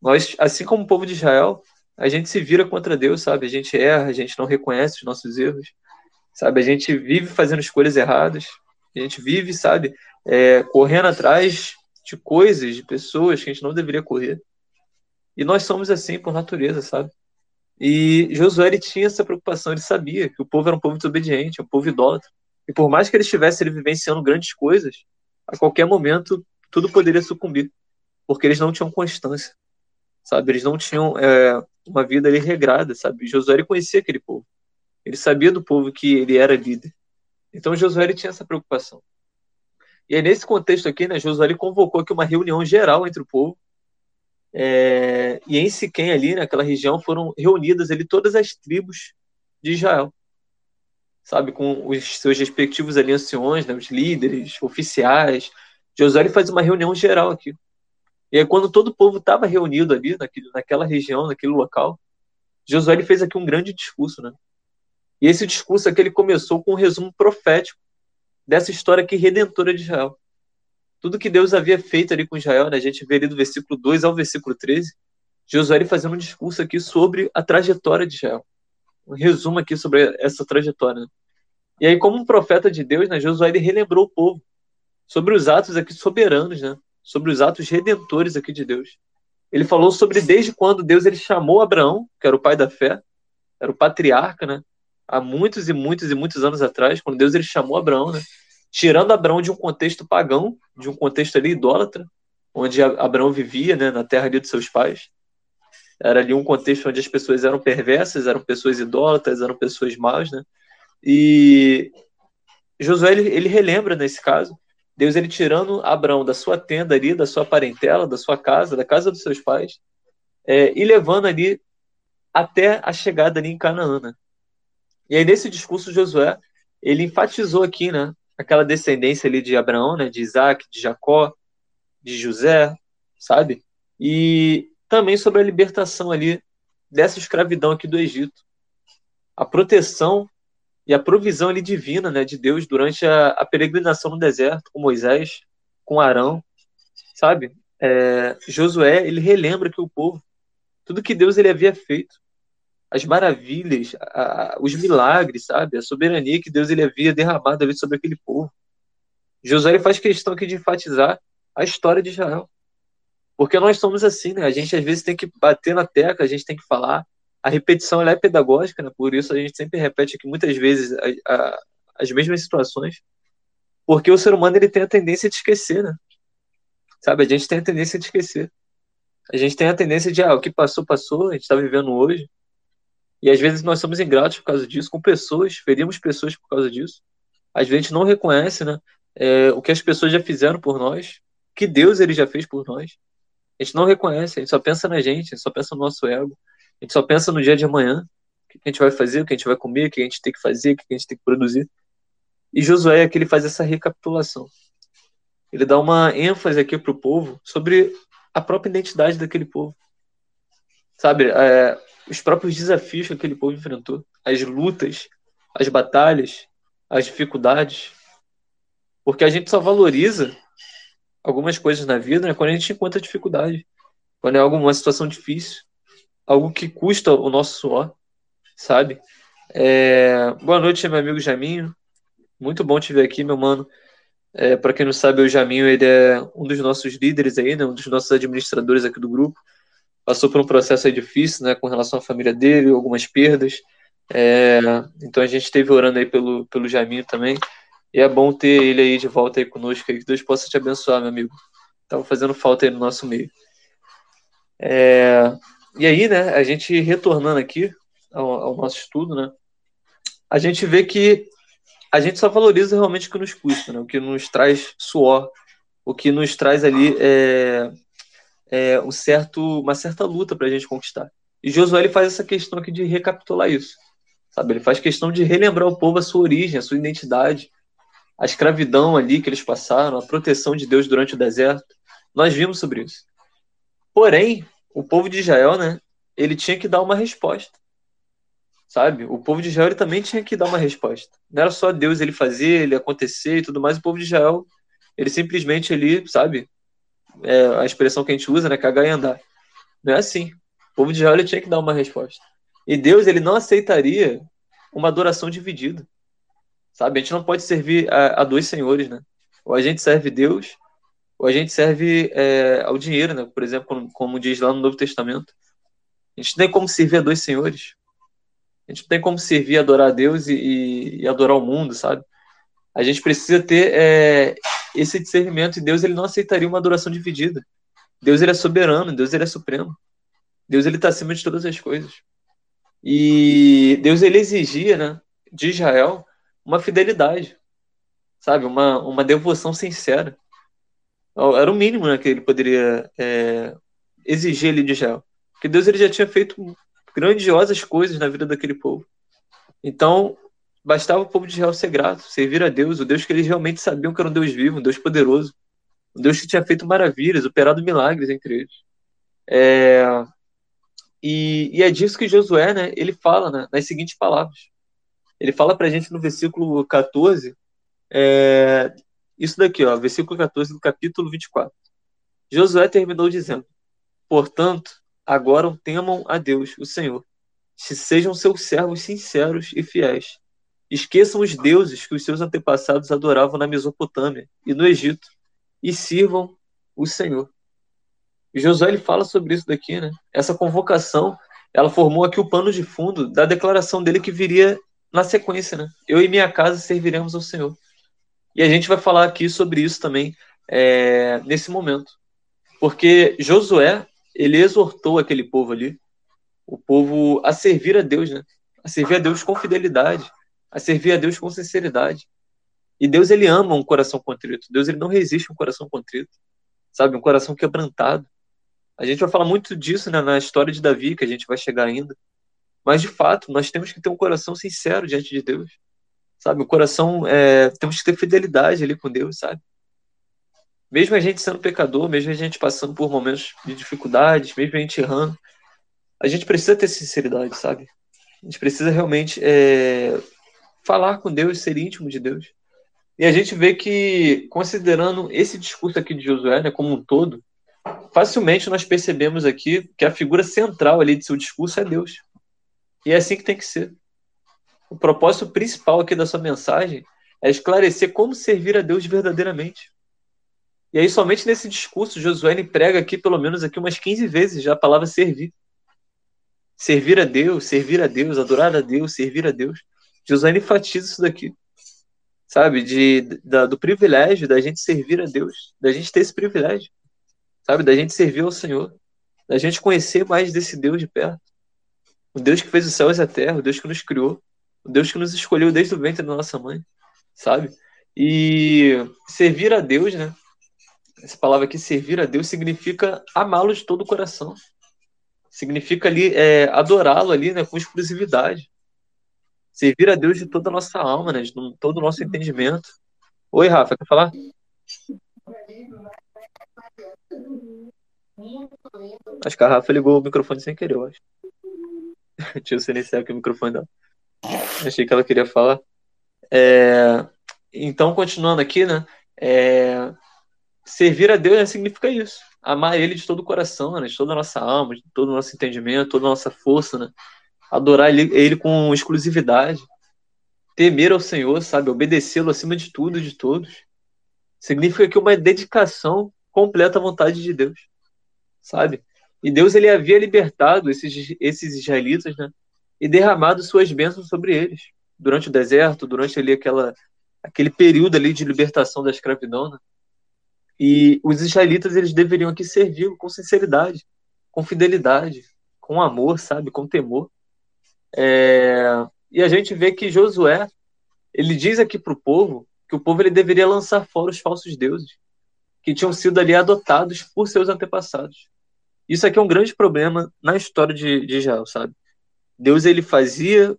Nós, assim como o povo de Israel, a gente se vira contra Deus, sabe? A gente erra, a gente não reconhece os nossos erros, sabe? A gente vive fazendo escolhas erradas, a gente vive, sabe, é, correndo atrás de coisas, de pessoas que a gente não deveria correr. E nós somos assim por natureza, sabe? E Josué ele tinha essa preocupação, ele sabia que o povo era um povo desobediente, um povo idólatra. E por mais que ele estivesse ele vivenciando grandes coisas, a qualquer momento tudo poderia sucumbir, porque eles não tinham constância, sabe? Eles não tinham é, uma vida ali regrada, sabe? Josué ele conhecia aquele povo, ele sabia do povo que ele era líder. Então Josué ele tinha essa preocupação. E aí, nesse contexto aqui, né, Josué convocou aqui uma reunião geral entre o povo. É, e em Siquém, ali, naquela região, foram reunidas ali todas as tribos de Israel sabe, com os seus respectivos ali anciões, né, os líderes, oficiais. Josué faz uma reunião geral aqui. E aí, quando todo o povo estava reunido ali, naquele, naquela região, naquele local, Josué fez aqui um grande discurso, né? E esse discurso aqui ele começou com um resumo profético dessa história aqui redentora de Israel. Tudo que Deus havia feito ali com Israel, né? a gente vê ali do versículo 2 ao versículo 13, Josué fazendo um discurso aqui sobre a trajetória de Israel um resumo aqui sobre essa trajetória. Né? E aí, como um profeta de Deus, né, Josué ele relembrou o povo sobre os atos aqui soberanos, né? sobre os atos redentores aqui de Deus. Ele falou sobre desde quando Deus ele chamou Abraão, que era o pai da fé, era o patriarca, né? Há muitos e muitos e muitos anos atrás, quando Deus ele chamou Abraão, né? tirando Abraão de um contexto pagão, de um contexto ali idólatra, onde Abraão vivia, né, na terra ali dos seus pais. Era ali um contexto onde as pessoas eram perversas, eram pessoas idólatras, eram pessoas más, né? E Josué ele, ele relembra nesse caso Deus ele tirando Abraão da sua tenda ali, da sua parentela, da sua casa, da casa dos seus pais, é, e levando ali até a chegada ali em Canaã. Né? E aí nesse discurso Josué ele enfatizou aqui, né, aquela descendência ali de Abraão, né, de Isaac, de Jacó, de José, sabe? E também sobre a libertação ali dessa escravidão aqui do Egito. A proteção e a provisão ali divina, né, de Deus durante a, a peregrinação no deserto com Moisés, com Arão, sabe? É, Josué, ele relembra que o povo, tudo que Deus ele havia feito, as maravilhas, a, os milagres, sabe? A soberania que Deus ele havia derramado ali sobre aquele povo. Josué ele faz questão aqui de enfatizar a história de Israel. Porque nós somos assim, né? A gente às vezes tem que bater na tecla, a gente tem que falar. A repetição é pedagógica, né? Por isso a gente sempre repete aqui muitas vezes a, a, as mesmas situações. Porque o ser humano ele tem a tendência de esquecer, né? Sabe? A gente tem a tendência de esquecer. A gente tem a tendência de, ah, o que passou, passou, a gente está vivendo hoje. E às vezes nós somos ingratos por causa disso, com pessoas, ferimos pessoas por causa disso. Às vezes a gente não reconhece né, é, o que as pessoas já fizeram por nós, que Deus ele já fez por nós. A gente não reconhece, a gente só pensa na gente, a gente só pensa no nosso ego, a gente só pensa no dia de amanhã, o que a gente vai fazer, o que a gente vai comer, o que a gente tem que fazer, o que a gente tem que produzir. E Josué aqui ele faz essa recapitulação. Ele dá uma ênfase aqui para o povo sobre a própria identidade daquele povo. Sabe, é, os próprios desafios que aquele povo enfrentou, as lutas, as batalhas, as dificuldades. Porque a gente só valoriza algumas coisas na vida né, quando a gente encontra dificuldade, quando é alguma situação difícil, algo que custa o nosso suor, sabe? É... Boa noite, meu amigo Jaminho. Muito bom te ver aqui, meu mano. É, Para quem não sabe, o Jaminho ele é um dos nossos líderes aí, né, um dos nossos administradores aqui do grupo passou por um processo difícil, né, com relação à família dele, algumas perdas. É, então a gente esteve orando aí pelo, pelo Jaminho também. E é bom ter ele aí de volta aí conosco, que Deus possa te abençoar, meu amigo. Tava fazendo falta aí no nosso meio. É, e aí, né, a gente retornando aqui ao, ao, nosso estudo, né, a gente vê que a gente só valoriza realmente o que nos custa, né, o que nos traz suor, o que nos traz ali é, é, um certo, uma certa luta para a gente conquistar. E Josué ele faz essa questão aqui de recapitular isso. Sabe? Ele faz questão de relembrar ao povo a sua origem, a sua identidade, a escravidão ali que eles passaram, a proteção de Deus durante o deserto. Nós vimos sobre isso. Porém, o povo de Israel, né, ele tinha que dar uma resposta. Sabe? O povo de Israel ele também tinha que dar uma resposta. Não era só Deus ele fazer, ele acontecer e tudo mais. O povo de Israel, ele simplesmente ali, sabe, é, a expressão que a gente usa, né? Cagar e andar. Não é assim. O povo de Israel tinha que dar uma resposta. E Deus ele não aceitaria uma adoração dividida. Sabe? A gente não pode servir a, a dois senhores, né? Ou a gente serve Deus, ou a gente serve é, ao dinheiro, né? Por exemplo, como, como, diz lá no Novo Testamento. A gente não tem como servir a dois senhores. A gente não tem como servir, adorar a Deus e, e, e adorar o mundo, sabe? A gente precisa ter é, esse discernimento e Deus ele não aceitaria uma adoração dividida. Deus ele é soberano, Deus ele é supremo. Deus ele está acima de todas as coisas. E Deus ele exigia, né, de Israel uma fidelidade, sabe, uma, uma devoção sincera. Era o mínimo né, que ele poderia é, exigir ali de Israel, porque Deus ele já tinha feito grandiosas coisas na vida daquele povo. Então Bastava o povo de Israel ser grato, servir a Deus, o Deus que eles realmente sabiam que era um Deus vivo, um Deus poderoso, um Deus que tinha feito maravilhas, operado milagres entre eles. É... E, e, é disso que Josué, né, ele fala né, nas seguintes palavras. Ele fala para a gente no versículo 14, é... isso daqui, ó, versículo 14 do capítulo 24. Josué terminou dizendo: Portanto, agora temam a Deus, o Senhor, se sejam seus servos sinceros e fiéis Esqueçam os deuses que os seus antepassados adoravam na Mesopotâmia e no Egito e sirvam o Senhor. E Josué ele fala sobre isso daqui, né? Essa convocação, ela formou aqui o pano de fundo da declaração dele que viria na sequência, né? Eu e minha casa serviremos ao Senhor. E a gente vai falar aqui sobre isso também é, nesse momento. Porque Josué, ele exortou aquele povo ali, o povo a servir a Deus, né? A servir a Deus com fidelidade, a servir a Deus com sinceridade. E Deus, ele ama um coração contrito. Deus, ele não resiste a um coração contrito. Sabe? Um coração quebrantado. A gente vai falar muito disso né, na história de Davi, que a gente vai chegar ainda. Mas, de fato, nós temos que ter um coração sincero diante de Deus. Sabe? O coração, é, temos que ter fidelidade ali com Deus, sabe? Mesmo a gente sendo pecador, mesmo a gente passando por momentos de dificuldades, mesmo a gente errando, a gente precisa ter sinceridade, sabe? A gente precisa realmente é, falar com Deus, ser íntimo de Deus. E a gente vê que, considerando esse discurso aqui de Josué, né, como um todo, facilmente nós percebemos aqui que a figura central ali de seu discurso é Deus. E é assim que tem que ser. O propósito principal aqui da sua mensagem é esclarecer como servir a Deus verdadeiramente. E aí, somente nesse discurso, Josué prega aqui, pelo menos aqui umas 15 vezes já a palavra servir. Servir a Deus, servir a Deus, adorar a Deus, servir a Deus. Josué enfatiza isso daqui. Sabe? De, da, do privilégio da gente servir a Deus, da gente ter esse privilégio. Sabe? Da gente servir ao Senhor. Da gente conhecer mais desse Deus de perto. O Deus que fez os céus e a terra, o Deus que nos criou, o Deus que nos escolheu desde o ventre da nossa mãe, sabe? E servir a Deus, né? Essa palavra aqui, servir a Deus, significa amá-lo de todo o coração. Significa ali é, adorá-lo ali, né, com exclusividade. Servir a Deus de toda a nossa alma, né, de todo o nosso entendimento. Oi, Rafa, quer falar? Acho que a Rafa ligou o microfone sem querer, eu acho. Deixa eu silenciar aqui o microfone dela. Achei que ela queria falar. É, então, continuando aqui, né? É, servir a Deus né, significa isso. Amar Ele de todo o coração, né, de toda a nossa alma, de todo o nosso entendimento, toda a nossa força, né? Adorar Ele, ele com exclusividade. Temer ao Senhor, sabe? Obedecê-lo acima de tudo e de todos. Significa que uma dedicação completa à vontade de Deus, sabe? E Deus ele havia libertado esses, esses israelitas, né? E derramado suas bênçãos sobre eles durante o deserto, durante ali aquela aquele período ali de libertação da escravidão, né? E os israelitas eles deveriam aqui servir com sinceridade, com fidelidade, com amor, sabe, com temor. É... E a gente vê que Josué ele diz aqui para o povo que o povo ele deveria lançar fora os falsos deuses que tinham sido ali adotados por seus antepassados. Isso aqui é um grande problema na história de, de Israel, sabe? Deus ele fazia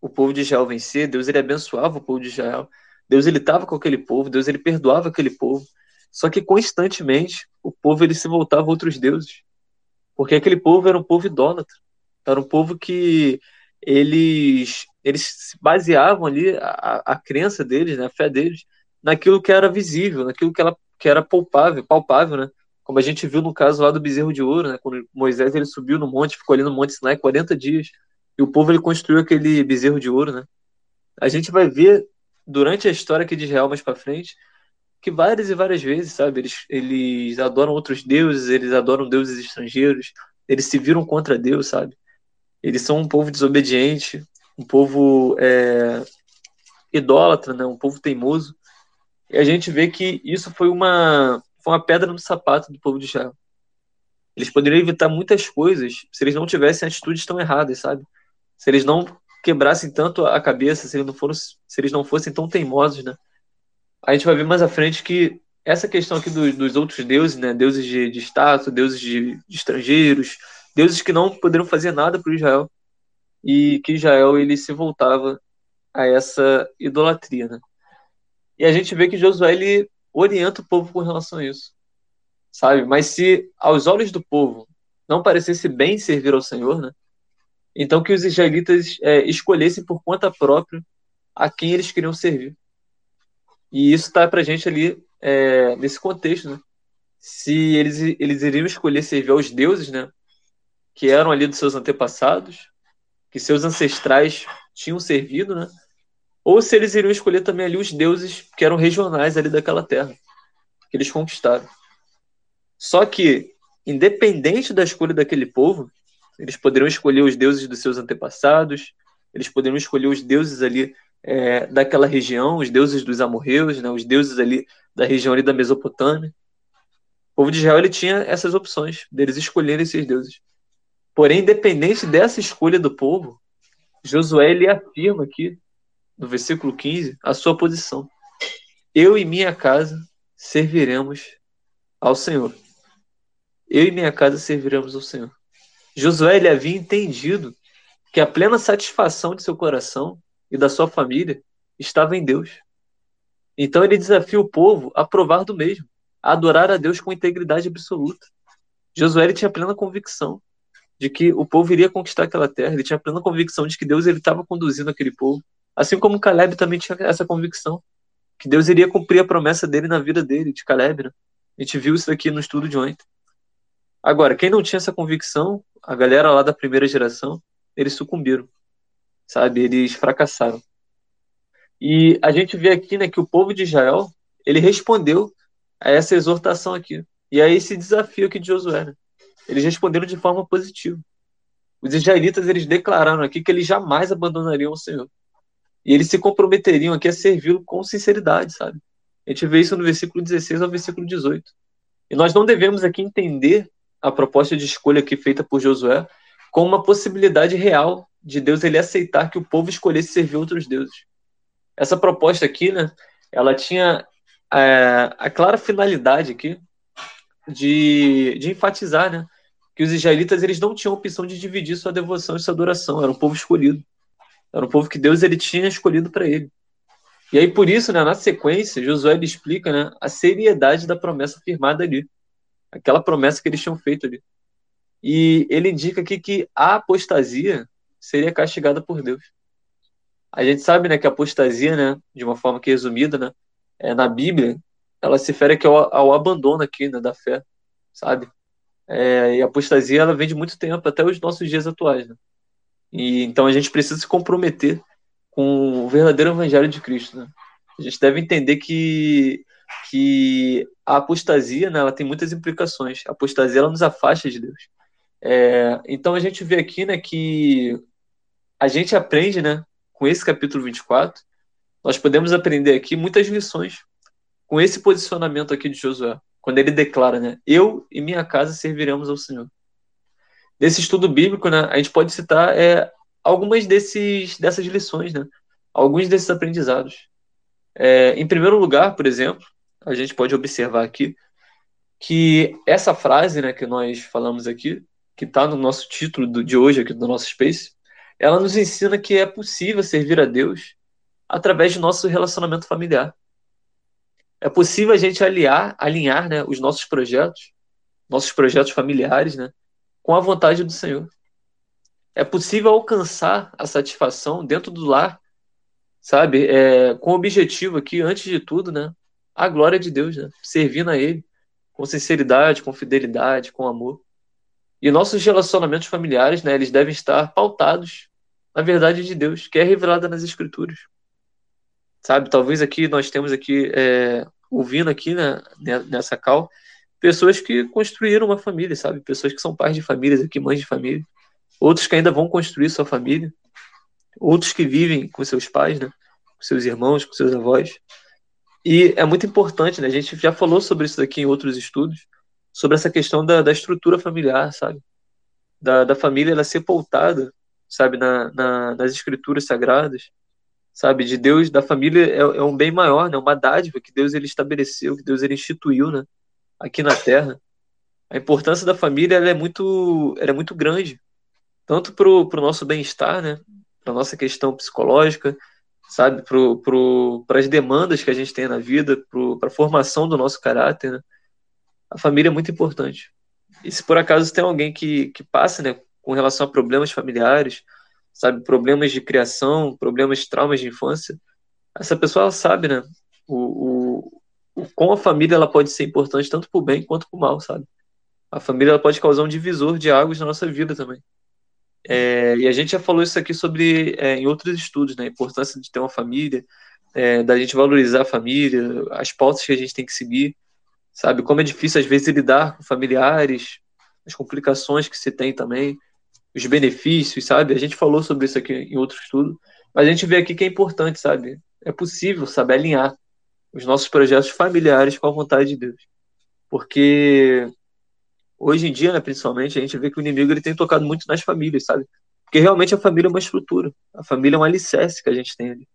o povo de Israel vencer, Deus ele abençoava o povo de Israel, Deus ele estava com aquele povo, Deus ele perdoava aquele povo. Só que constantemente o povo ele se voltava a outros deuses, porque aquele povo era um povo idólatra, era um povo que eles eles se baseavam ali a, a crença deles, né, a fé deles, naquilo que era visível, naquilo que, ela, que era palpável, palpável, né? Como a gente viu no caso lá do bezerro de ouro, né? Quando Moisés ele subiu no monte, ficou ali no Monte Sinai 40 dias, e o povo ele construiu aquele bezerro de ouro, né? A gente vai ver durante a história aqui de Israel mais para frente que várias e várias vezes, sabe, eles, eles adoram outros deuses, eles adoram deuses estrangeiros, eles se viram contra Deus, sabe? Eles são um povo desobediente, um povo é, idólatra, né? Um povo teimoso. E a gente vê que isso foi uma, foi uma pedra no sapato do povo de Israel. Eles poderiam evitar muitas coisas se eles não tivessem atitudes tão erradas, sabe? Se eles não quebrassem tanto a cabeça, se eles não, foram, se eles não fossem tão teimosos, né? A gente vai ver mais à frente que essa questão aqui do, dos outros deuses, né? Deuses de, de status, deuses de, de estrangeiros, deuses que não poderiam fazer nada para Israel e que Israel ele se voltava a essa idolatria, né? E a gente vê que Josué ele orienta o povo com relação a isso, sabe? Mas se aos olhos do povo não parecesse bem servir ao Senhor, né? Então que os israelitas é, escolhessem por conta própria a quem eles queriam servir. E isso está para gente ali é, nesse contexto, né? Se eles, eles iriam escolher servir aos deuses, né? Que eram ali dos seus antepassados, que seus ancestrais tinham servido, né? ou se eles iriam escolher também ali os deuses que eram regionais ali daquela terra, que eles conquistaram. Só que, independente da escolha daquele povo, eles poderiam escolher os deuses dos seus antepassados, eles poderiam escolher os deuses ali é, daquela região, os deuses dos amorreus, né, os deuses ali da região ali da Mesopotâmia. O povo de Israel ele tinha essas opções deles escolherem esses deuses. Porém, independente dessa escolha do povo, Josué ele afirma aqui no versículo 15 a sua posição. Eu e minha casa serviremos ao Senhor. Eu e minha casa serviremos ao Senhor. Josué ele havia entendido que a plena satisfação de seu coração e da sua família estava em Deus. Então ele desafia o povo a provar do mesmo, a adorar a Deus com integridade absoluta. Josué ele tinha plena convicção de que o povo iria conquistar aquela terra, ele tinha plena convicção de que Deus ele estava conduzindo aquele povo, assim como Caleb também tinha essa convicção que Deus iria cumprir a promessa dele na vida dele, de Caleb. Né? A gente viu isso aqui no estudo de ontem. Agora, quem não tinha essa convicção, a galera lá da primeira geração, eles sucumbiram, sabe? Eles fracassaram. E a gente vê aqui, né, que o povo de Israel, ele respondeu a essa exortação aqui. E a esse desafio aqui de Josué, né? Eles responderam de forma positiva. Os israelitas, eles declararam aqui que eles jamais abandonariam o Senhor. E eles se comprometeriam aqui a servi-lo com sinceridade, sabe? A gente vê isso no versículo 16 ao versículo 18. E nós não devemos aqui entender a proposta de escolha aqui feita por Josué como uma possibilidade real de Deus ele aceitar que o povo escolhesse servir outros deuses. Essa proposta aqui, né, ela tinha é, a clara finalidade aqui de, de enfatizar, né, que os israelitas eles não tinham opção de dividir sua devoção e sua adoração, era um povo escolhido. Era um povo que Deus ele tinha escolhido para ele. E aí por isso, né, na sequência, Josué ele explica, né, a seriedade da promessa firmada ali aquela promessa que eles tinham feito ali. E ele indica aqui que a apostasia seria castigada por Deus. A gente sabe, né, que a apostasia, né, de uma forma que resumida, né, é, na Bíblia, ela se refere ao, ao abandono aqui, né, da fé, sabe? É, e a apostasia, ela vem de muito tempo, até os nossos dias atuais, né? E então a gente precisa se comprometer com o verdadeiro evangelho de Cristo, né? A gente deve entender que que a apostasia, né, ela tem muitas implicações. A apostasia ela nos afasta de Deus. É, então a gente vê aqui, né, que a gente aprende, né, com esse capítulo 24, nós podemos aprender aqui muitas lições com esse posicionamento aqui de Josué, quando ele declara, né, eu e minha casa serviremos ao Senhor. Nesse estudo bíblico, né, a gente pode citar é, algumas desses, dessas lições, né, alguns desses aprendizados. É, em primeiro lugar, por exemplo, a gente pode observar aqui que essa frase né, que nós falamos aqui, que está no nosso título do, de hoje, aqui do nosso Space, ela nos ensina que é possível servir a Deus através do nosso relacionamento familiar. É possível a gente aliar, alinhar né, os nossos projetos, nossos projetos familiares, né, com a vontade do Senhor. É possível alcançar a satisfação dentro do lar, sabe, é, com o objetivo aqui, antes de tudo, né, a glória de Deus, né? servindo a Ele com sinceridade, com fidelidade, com amor. E nossos relacionamentos familiares, né, eles devem estar pautados na verdade de Deus, que é revelada nas Escrituras. Sabe, talvez aqui nós temos aqui, é, ouvindo aqui né, nessa cal, pessoas que construíram uma família, sabe? Pessoas que são pais de famílias aqui, mães de família. Outros que ainda vão construir sua família. Outros que vivem com seus pais, né? Com seus irmãos, com seus avós. E é muito importante, né? A gente já falou sobre isso aqui em outros estudos, sobre essa questão da, da estrutura familiar, sabe? Da, da família ela ser pautada, sabe, na, na, nas escrituras sagradas, sabe? De Deus, da família é, é, um bem maior, né? Uma dádiva que Deus ele estabeleceu, que Deus ele instituiu, né? Aqui na Terra. A importância da família ela é muito, ela é muito grande, tanto para o nosso bem-estar, né? Para nossa questão psicológica, sabe, para as demandas que a gente tem na vida, para a formação do nosso caráter. Né? A família é muito importante. E se por acaso tem alguém que, que passa né, com relação a problemas familiares, sabe, problemas de criação, problemas traumas de infância, essa pessoa sabe, né, o, o, o como a família ela pode ser importante tanto para o bem quanto para o mal, sabe? A família ela pode causar um divisor de águas na nossa vida também. É, e a gente já falou isso aqui sobre é, em outros estudos, né? A importância de ter uma família, é, da gente valorizar a família, as pautas que a gente tem que seguir, sabe? Como é difícil às vezes lidar com familiares, as complicações que se tem também. Os benefícios, sabe? A gente falou sobre isso aqui em outro estudo, mas a gente vê aqui que é importante, sabe? É possível, sabe, alinhar os nossos projetos familiares com a vontade de Deus. Porque hoje em dia, né, principalmente, a gente vê que o inimigo ele tem tocado muito nas famílias, sabe? Porque realmente a família é uma estrutura, a família é um alicerce que a gente tem ali.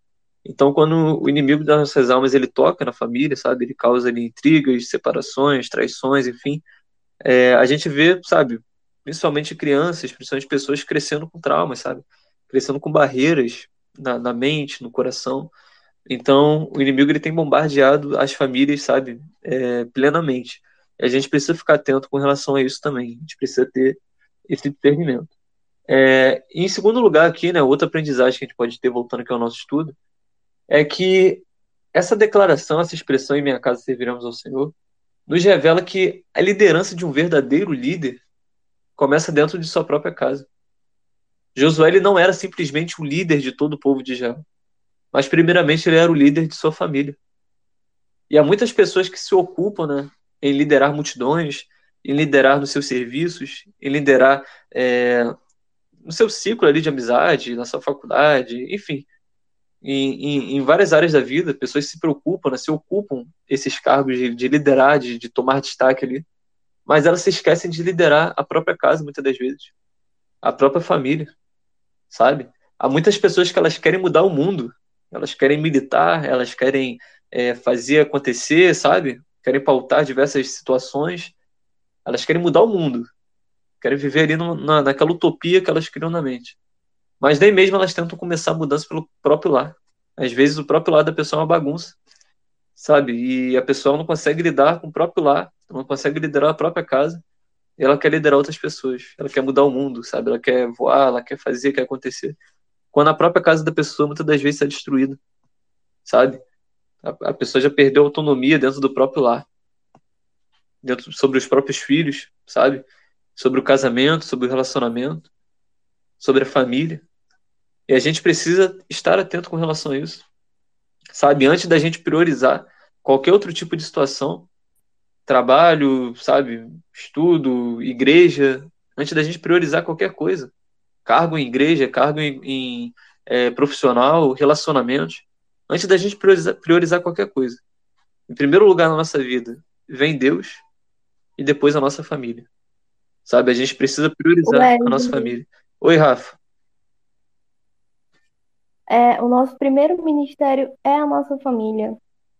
Então, quando o inimigo das nossas almas ele toca na família, sabe, ele causa ali intrigas, separações, traições, enfim, é, a gente vê, sabe, principalmente crianças, principalmente pessoas crescendo com traumas, sabe, crescendo com barreiras na, na mente, no coração. Então, o inimigo ele tem bombardeado as famílias, sabe, é, plenamente. E a gente precisa ficar atento com relação a isso também. A gente precisa ter esse discernimento. É, em segundo lugar, aqui, né, outra aprendizagem que a gente pode ter, voltando aqui ao nosso estudo, é que essa declaração, essa expressão em minha casa serviremos ao Senhor, nos revela que a liderança de um verdadeiro líder começa dentro de sua própria casa. Josué ele não era simplesmente o líder de todo o povo de Israel, mas primeiramente ele era o líder de sua família. E há muitas pessoas que se ocupam né, em liderar multidões, em liderar nos seus serviços, em liderar é, no seu ciclo ali de amizade, na sua faculdade, enfim, em, em, em, várias áreas da vida, pessoas se preocupam, né, se ocupam esses cargos de, de liderar, de, de, tomar destaque ali, mas elas se esquecem de liderar a própria casa, muitas das vezes, a própria família, sabe? Há muitas pessoas que elas querem mudar o mundo, elas querem militar, elas querem é, fazer acontecer, sabe? Querem pautar diversas situações, elas querem mudar o mundo, querem viver ali no, na, naquela utopia que elas criam na mente. Mas nem mesmo elas tentam começar a mudança pelo próprio lar. Às vezes o próprio lar da pessoa é uma bagunça, sabe? E a pessoa não consegue lidar com o próprio lar, não consegue liderar a própria casa, e ela quer liderar outras pessoas. Ela quer mudar o mundo, sabe? Ela quer voar, ela quer fazer, quer acontecer. Quando a própria casa da pessoa muitas das vezes está destruída, sabe? A, a pessoa já perdeu autonomia dentro do próprio lar, dentro sobre os próprios filhos, sabe? sobre o casamento, sobre o relacionamento, sobre a família. E a gente precisa estar atento com relação a isso. Sabe, antes da gente priorizar qualquer outro tipo de situação, trabalho, sabe, estudo, igreja, antes da gente priorizar qualquer coisa, cargo em igreja, cargo em, em é, profissional, relacionamentos, antes da gente priorizar, priorizar qualquer coisa. Em primeiro lugar na nossa vida, vem Deus e depois a nossa família. Sabe? A gente precisa priorizar Ué, a nossa família. Oi, Rafa. É, o nosso primeiro ministério é a nossa família.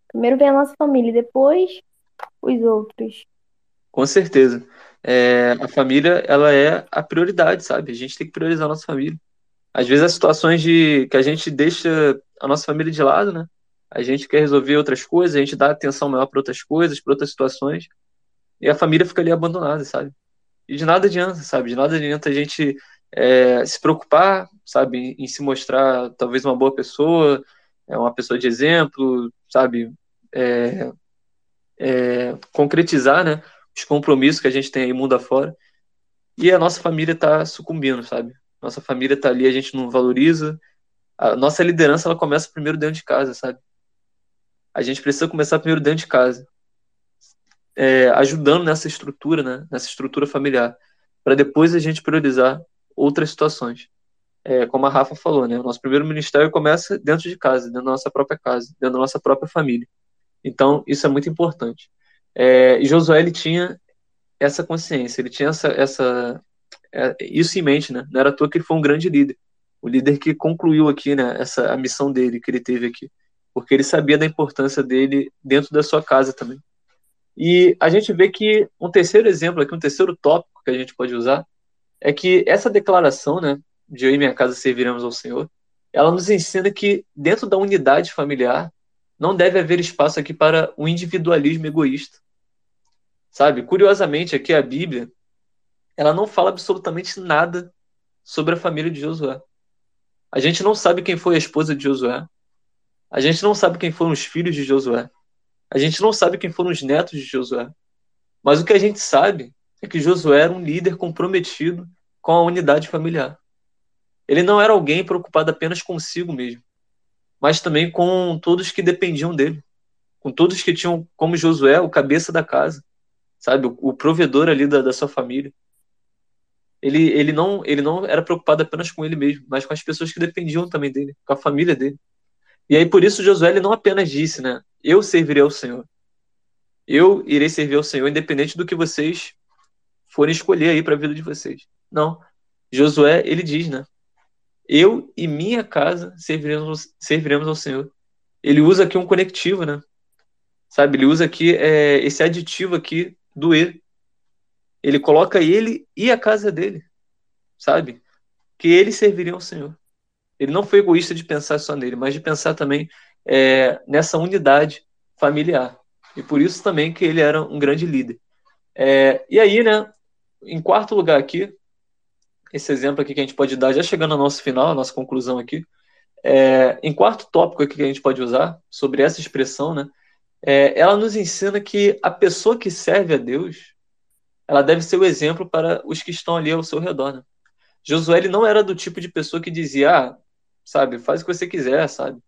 Primeiro vem a nossa família, depois os outros. Com certeza. É, a família, ela é a prioridade, sabe? A gente tem que priorizar a nossa família. Às vezes, as situações de que a gente deixa a nossa família de lado, né? A gente quer resolver outras coisas, a gente dá atenção maior para outras coisas, para outras situações, e a família fica ali abandonada, sabe? E de nada adianta, sabe? De nada adianta a gente é, se preocupar, sabe, em, se mostrar talvez uma boa pessoa, é uma pessoa de exemplo, sabe, é, é, concretizar, né, os compromissos que a gente tem aí mundo afora. E a nossa família está sucumbindo, sabe? Nossa família está ali, a gente não valoriza. A nossa liderança ela começa primeiro dentro de casa, sabe? A gente precisa começar primeiro dentro de casa é, ajudando nessa estrutura, né, nessa estrutura familiar, para depois a gente priorizar outras situações. É, como a Rafa falou, né, o nosso primeiro ministério começa dentro de casa, dentro da nossa própria casa, dentro da nossa própria família. Então, isso é muito importante. É, e Josué, ele tinha essa consciência, ele tinha essa, essa é, isso em mente, né? Não era à toa que ele foi um grande líder. O líder que concluiu aqui, né, essa a missão dele que ele teve aqui, porque ele sabia da importância dele dentro da sua casa também. E a gente vê que um terceiro exemplo aqui, um terceiro tópico que a gente pode usar, é que essa declaração, né, de eu e minha casa serviremos ao Senhor, ela nos ensina que dentro da unidade familiar não deve haver espaço aqui para o um individualismo egoísta. Sabe? Curiosamente, aqui a Bíblia, ela não fala absolutamente nada sobre a família de Josué. A gente não sabe quem foi a esposa de Josué. A gente não sabe quem foram os filhos de Josué. A gente não sabe quem foram os netos de Josué. Mas o que a gente sabe é que Josué era um líder comprometido com a unidade familiar. Ele não era alguém preocupado apenas consigo mesmo, mas também com todos que dependiam dele, com todos que tinham como Josué o cabeça da casa, sabe, o, provedor ali da, da sua família. ele, ele, não, ele não era preocupado apenas com ele mesmo, mas com as pessoas que dependiam também dele, com a família dele. E aí por isso Josué ele não apenas disse, né? Eu servirei ao Senhor. Eu irei servir ao Senhor, independente do que vocês forem escolher aí para a vida de vocês. Não. Josué, ele diz, né? Eu e minha casa serviremos, serviremos ao Senhor. Ele usa aqui um conectivo, né? Sabe? Ele usa aqui é, esse aditivo aqui do E ele coloca ele e a casa dele, sabe? Que eles serviriam ao Senhor. Ele não foi egoísta de pensar só nele, mas de pensar também é, nessa unidade familiar. E por isso também que ele era um grande líder. É, e aí, né, em quarto lugar aqui, esse exemplo aqui que a gente pode dar, já chegando ao nosso final, a nossa conclusão aqui, é, em quarto tópico aqui que a gente pode usar sobre essa expressão, né, é, ela nos ensina que a pessoa que serve a Deus, ela deve ser o exemplo para os que estão ali ao seu redor. Né? Josué ele não era do tipo de pessoa que dizia, ah, sabe, faz o que você quiser, sabe?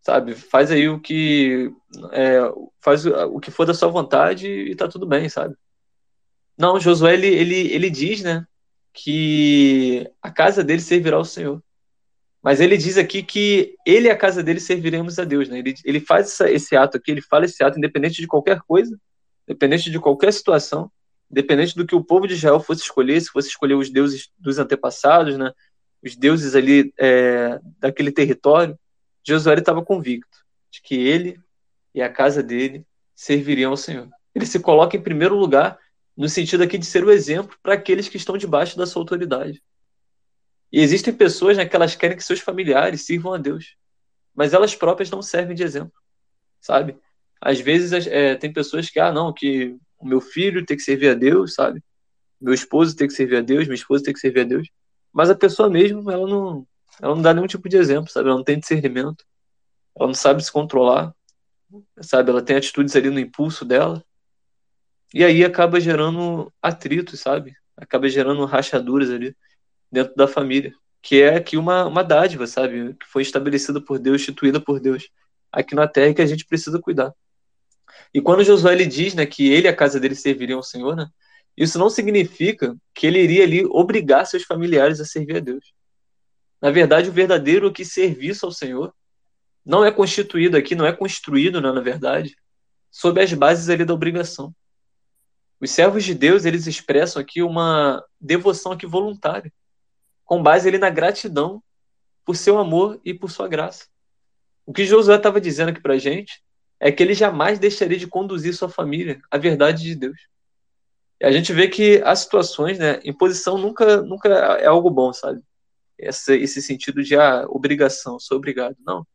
Sabe, faz aí o que é, faz o que for da sua vontade e tá tudo bem, sabe? Não, Josué ele, ele, ele diz, né, que a casa dele servirá ao Senhor. Mas ele diz aqui que ele e a casa dele serviremos a Deus, né? Ele, ele faz essa, esse ato aqui, ele fala esse ato independente de qualquer coisa, independente de qualquer situação, independente do que o povo de Israel fosse escolher, se fosse escolher os deuses dos antepassados, né, os deuses ali é, daquele território, Josué estava convicto de que ele e a casa dele serviriam ao Senhor. Ele se coloca em primeiro lugar no sentido aqui de ser o exemplo para aqueles que estão debaixo da sua autoridade. E existem pessoas né, que elas querem que seus familiares sirvam a Deus, mas elas próprias não servem de exemplo, sabe? Às vezes é, tem pessoas que, ah, não, que o meu filho tem que servir a Deus, sabe? Meu esposo tem que servir a Deus, minha esposa tem que servir a Deus. Mas a pessoa mesmo, ela não, ela não dá nenhum tipo de exemplo, sabe? Ela não tem discernimento. Ela não sabe se controlar, sabe? Ela tem atitudes ali no impulso dela. E aí acaba gerando atritos, sabe? Acaba gerando rachaduras ali dentro da família. Que é aqui uma, uma dádiva, sabe? Que foi estabelecida por Deus, instituída por Deus aqui na terra que a gente precisa cuidar. E quando Josué ele diz né, que ele e a casa dele serviriam ao Senhor, né, isso não significa que ele iria ali obrigar seus familiares a servir a Deus. Na verdade, o verdadeiro que serviço ao Senhor não é constituído aqui, não é construído, né, na verdade, sob as bases ali da obrigação. Os servos de Deus, eles expressam aqui uma devoção aqui voluntária, com base ali na gratidão por seu amor e por sua graça. O que Josué estava dizendo aqui para a gente é que ele jamais deixaria de conduzir sua família à verdade de Deus. E a gente vê que as situações, né, imposição nunca, nunca é algo bom, sabe? Esse, esse sentido de ah, obrigação, sou obrigado. Não.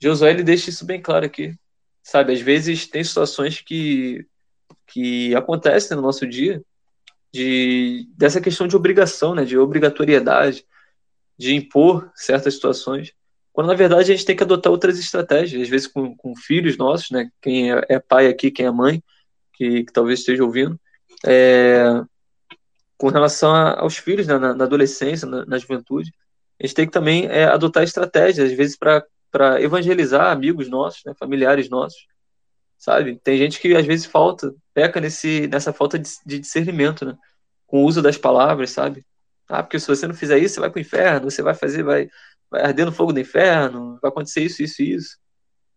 Josué ele deixa isso bem claro aqui, sabe? Às vezes tem situações que, que acontecem no nosso dia de dessa questão de obrigação, né, de obrigatoriedade, de impor certas situações. Quando na verdade a gente tem que adotar outras estratégias, às vezes com, com filhos nossos, né? Quem é, é pai aqui, quem é mãe, que, que talvez esteja ouvindo, é, com relação a, aos filhos né, na, na, adolescência, na, na, juventude, a gente tem que também é, adotar estratégias, às vezes para evangelizar amigos nossos, né, familiares nossos, sabe? Tem gente que às vezes falta, peca nesse, nessa falta de, de discernimento, né? Com o uso das palavras, sabe? Ah, porque se você não fizer isso, você vai para o inferno, você vai fazer, vai, vai arder no fogo do inferno, vai acontecer isso, isso e isso.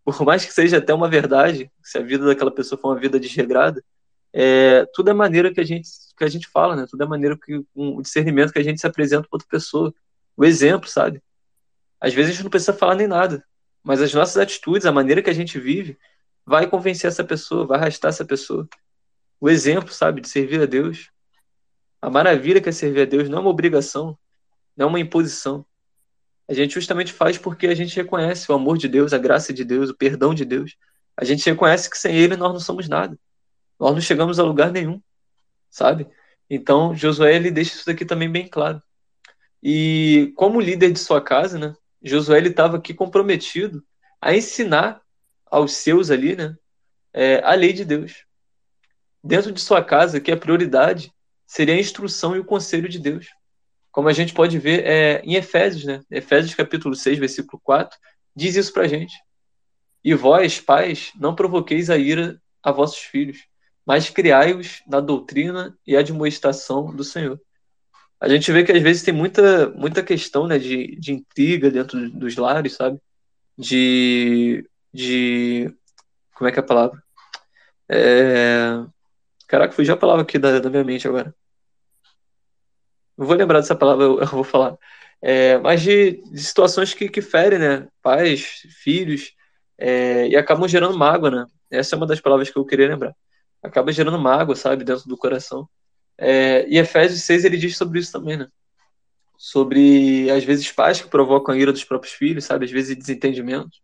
Por mais que seja até uma verdade, se a vida daquela pessoa for uma vida desregrada, é, tudo é maneira que a gente que a gente fala, né? Tudo é maneira que um, o discernimento que a gente se apresenta para outra pessoa, o exemplo, sabe? Às vezes a gente não precisa falar nem nada, mas as nossas atitudes, a maneira que a gente vive, vai convencer essa pessoa, vai arrastar essa pessoa. O exemplo, sabe, de servir a Deus. A maravilha que é servir a Deus não é uma obrigação, não é uma imposição, a gente justamente faz porque a gente reconhece o amor de Deus, a graça de Deus, o perdão de Deus. A gente reconhece que sem Ele nós não somos nada. Nós não chegamos a lugar nenhum, sabe? Então, Josué ele deixa isso daqui também bem claro. E como líder de sua casa, né? Josué estava aqui comprometido a ensinar aos seus ali, né? É, a lei de Deus. Dentro de sua casa, que a prioridade seria a instrução e o conselho de Deus como a gente pode ver é, em Efésios, né? Efésios capítulo 6, versículo 4, diz isso pra gente. E vós, pais, não provoqueis a ira a vossos filhos, mas criai-os na doutrina e admoestação do Senhor. a gente vê que às vezes tem muita, muita questão né, de, de intriga dentro dos lares, sabe? De, de. Como é que é a palavra? É... Caraca, fugiu a palavra aqui da, da minha mente agora. Não vou lembrar dessa palavra, eu, eu vou falar. É, mas de, de, situações que, que ferem, né? Pais, filhos, é, e acabam gerando mágoa, né? Essa é uma das palavras que eu queria lembrar. Acaba gerando mágoa, sabe, dentro do coração. É, e Efésios 6 ele diz sobre isso também, né? Sobre, às vezes, pais que provocam a ira dos próprios filhos, sabe? Às vezes, desentendimentos.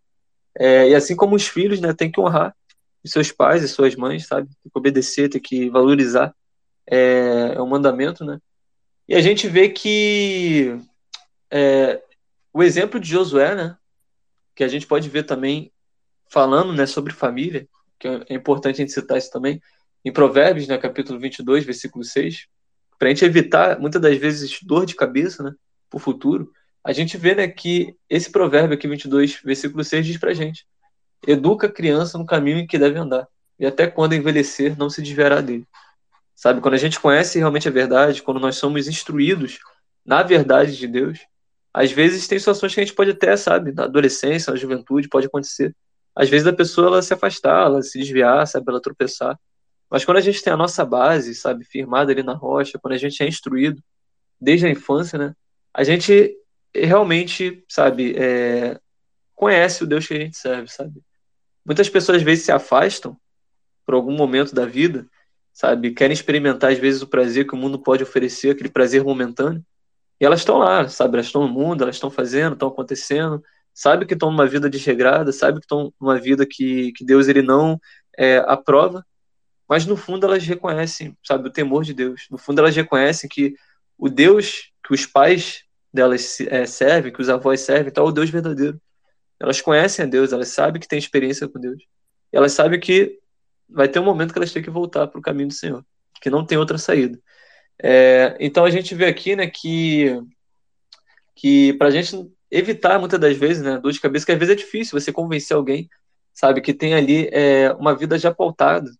É, e assim como os filhos, né, tem que honrar os seus pais e suas mães, sabe? Tem que obedecer, tem que valorizar. É, é um mandamento, né? E a gente vê que é, o exemplo de Josué, né? Que a gente pode ver também falando né, sobre família, que é importante a gente citar isso também, em Provérbios, né, capítulo 22, versículo 6, para a gente evitar, muitas das vezes, dor de cabeça né, para o futuro, a gente vê né, que esse provérbio aqui, 22, versículo 6, diz para a gente, educa a criança no caminho em que deve andar, e até quando envelhecer não se desviará dele. Sabe, quando a gente conhece realmente a verdade, quando nós somos instruídos na verdade de Deus, às vezes tem situações que a gente pode até, sabe, na adolescência, na juventude, pode acontecer. Às vezes a pessoa ela se afastar, ela se desviar, sabe, ela tropeçar. Mas quando a gente tem a nossa base, sabe, firmada ali na rocha, quando a gente é instruído desde a infância, né, a gente realmente, sabe, é, conhece o Deus que a gente serve, sabe. Muitas pessoas às vezes se afastam por algum momento da vida, sabe, querem experimentar às vezes o prazer que o mundo pode oferecer, aquele prazer momentâneo, e elas estão lá, sabe, elas estão no mundo, elas estão fazendo, estão acontecendo, sabe que estão numa vida desregrada, sabe que estão numa vida que, que Deus ele não é, aprova, mas no fundo elas reconhecem, sabe, o temor de Deus. No fundo elas reconhecem que o Deus que os pais delas é, servem, que os avós servem, é o Deus verdadeiro. Elas conhecem a Deus, elas sabem que têm experiência com Deus. E elas sabem que vai ter um momento que elas têm que voltar para o caminho do Senhor, que não tem outra saída. É, então a gente vê aqui, né, que que para a gente evitar muitas das vezes, né, dor de cabeça, que às vezes é difícil você convencer alguém, sabe, que tem ali é, uma vida já pautada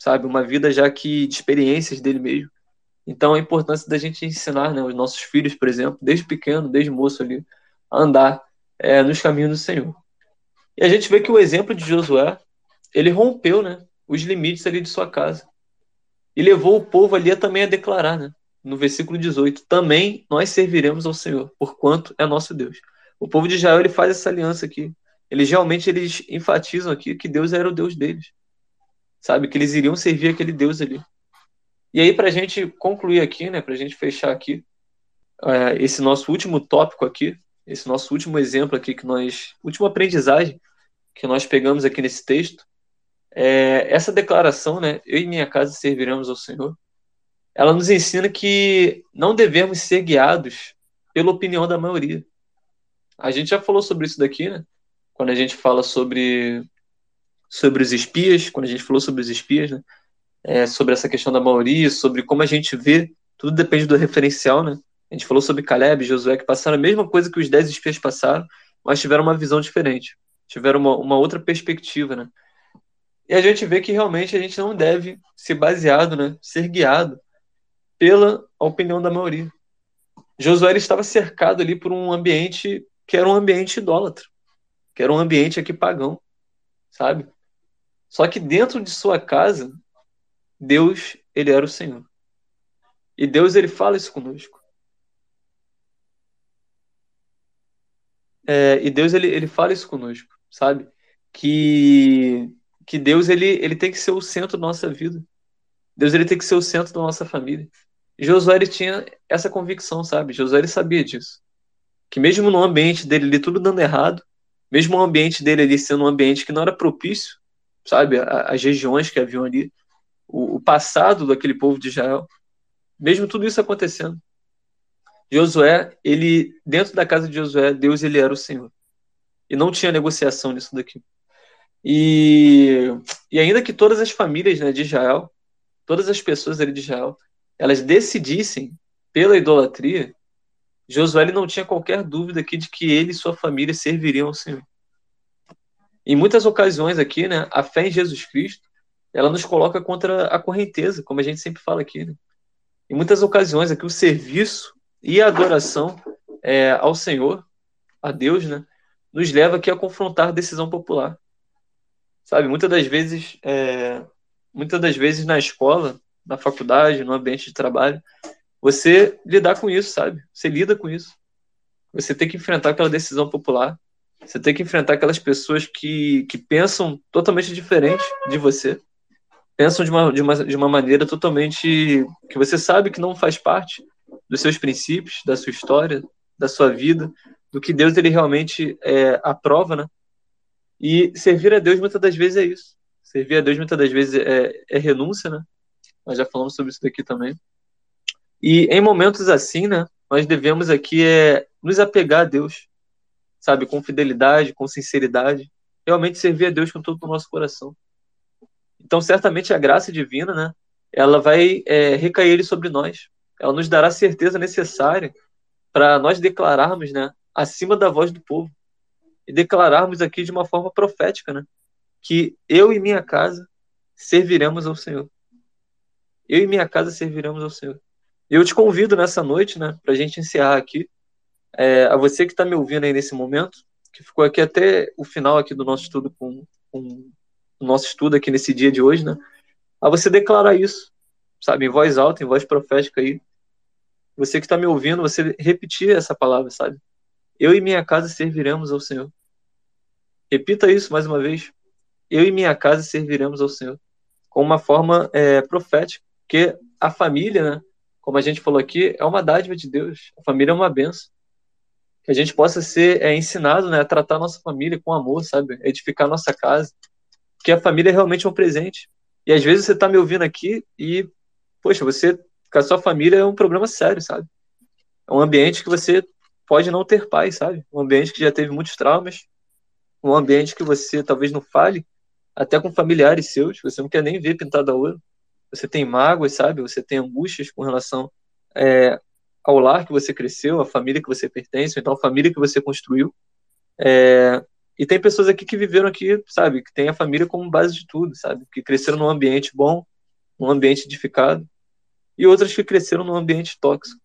sabe? Uma vida já que de experiências dele mesmo. Então a importância da gente ensinar, né, os nossos filhos, por exemplo, desde pequeno, desde moço ali, a andar é, nos caminhos do Senhor. E a gente vê que o exemplo de Josué, ele rompeu, né, os limites ali de sua casa. E levou o povo ali a, também a declarar, né, no versículo 18, também nós serviremos ao Senhor, porquanto é nosso Deus. O povo de Israel ele faz essa aliança aqui. Eles realmente eles enfatizam aqui que Deus era o Deus deles sabe? Que eles iriam servir aquele Deus ali. E aí, para a gente concluir aqui, né, para a gente fechar aqui, é, esse nosso último tópico aqui, esse nosso último exemplo aqui que nós, última aprendizagem que nós pegamos aqui nesse texto, é essa declaração, né, eu e minha casa serviremos ao Senhor, ela nos ensina que não devemos ser guiados pela opinião da maioria. A gente já falou sobre isso daqui, né? Quando a gente fala sobre sobre os espias, quando a gente falou sobre os espias, né? É, sobre essa questão da maioria, sobre como a gente vê, tudo depende do referencial, né? A gente falou sobre Caleb e Josué, que passaram a mesma coisa que os dez espias passaram, mas tiveram uma visão diferente, tiveram uma, uma outra perspectiva, né? E a gente vê que realmente a gente não deve ser baseado, né? Ser guiado pela opinião da maioria. Josué estava cercado ali por um ambiente que era um ambiente idólatra, que era um ambiente aqui pagão, sabe? Só que dentro de sua casa, Deus, ele era o Senhor. E Deus, ele fala isso conosco. É, e Deus, ele, ele fala isso conosco, sabe? Que, que Deus, ele, ele tem que ser o centro da nossa vida. Deus, ele tem que ser o centro da nossa família. E Josué, ele tinha essa convicção, sabe? Josué, ele sabia disso. Que mesmo no ambiente dele ali tudo dando errado, mesmo o ambiente dele ali sendo um ambiente que não era propício sabe, as regiões que haviam ali, o, o passado daquele povo de Israel, mesmo tudo isso acontecendo. Josué, ele dentro da casa de Josué, Deus ele era o Senhor. E não tinha negociação nisso daqui. E, e ainda que todas as famílias né, de Israel, todas as pessoas ali de Israel, elas decidissem pela idolatria, Josué ele não tinha qualquer dúvida aqui de que ele e sua família serviriam ao Senhor. Em muitas ocasiões aqui, né, a fé em Jesus Cristo, ela nos coloca contra a correnteza, como a gente sempre fala aqui. Né? Em muitas ocasiões aqui, o serviço e a adoração é, ao Senhor, a Deus, né, nos leva aqui a confrontar decisão popular. Sabe, muitas das vezes, é, muitas das vezes na escola, na faculdade, no ambiente de trabalho, você lidar com isso, sabe? Você lida com isso. Você tem que enfrentar aquela decisão popular. Você tem que enfrentar aquelas pessoas que, que pensam totalmente diferente de você. Pensam de uma, de, uma, de uma maneira totalmente que você sabe que não faz parte dos seus princípios, da sua história, da sua vida, do que Deus ele realmente é, aprova, né? E servir a Deus muitas das vezes é isso. Servir a Deus muitas das vezes é, é renúncia, né? Nós já falamos sobre isso daqui também. E em momentos assim, né, nós devemos aqui é, nos apegar a Deus, sabe, com fidelidade, com sinceridade, realmente servir a Deus com todo o nosso coração. Então, certamente a graça divina, né, ela vai é, recair sobre nós. Ela nos dará a certeza necessária para nós declararmos, né, acima da voz do povo e declararmos aqui de uma forma profética, né, que eu e minha casa serviremos ao Senhor. Eu e minha casa serviremos ao Senhor. Eu te convido nessa noite, né, para a gente encerrar aqui, é, a você que está me ouvindo aí nesse momento, que ficou aqui até o final aqui do nosso estudo com, com o nosso estudo aqui nesse dia de hoje, né, a você declarar isso, sabe, em voz alta, em voz profética aí. Você que está me ouvindo, você repetir essa palavra, sabe? Eu e minha casa serviremos ao Senhor. Repita isso mais uma vez. Eu e minha casa serviremos ao Senhor. Com uma forma é, profética. Porque a família, né? como a gente falou aqui, é uma dádiva de Deus. A família é uma benção. Que a gente possa ser é, ensinado né, a tratar a nossa família com amor, sabe? edificar a nossa casa. Porque a família é realmente um presente. E às vezes você está me ouvindo aqui e, poxa, você a sua família é um problema sério, sabe? É um ambiente que você pode não ter paz, sabe? Um ambiente que já teve muitos traumas. Um ambiente que você talvez não fale até com familiares seus, você não quer nem ver pintado a ouro você tem mágoas, sabe? Você tem angústias com relação é, ao lar que você cresceu, à família que você pertence, então a família que você construiu. É, e tem pessoas aqui que viveram aqui, sabe? Que tem a família como base de tudo, sabe? Que cresceram num ambiente bom, num ambiente edificado, e outras que cresceram num ambiente tóxico.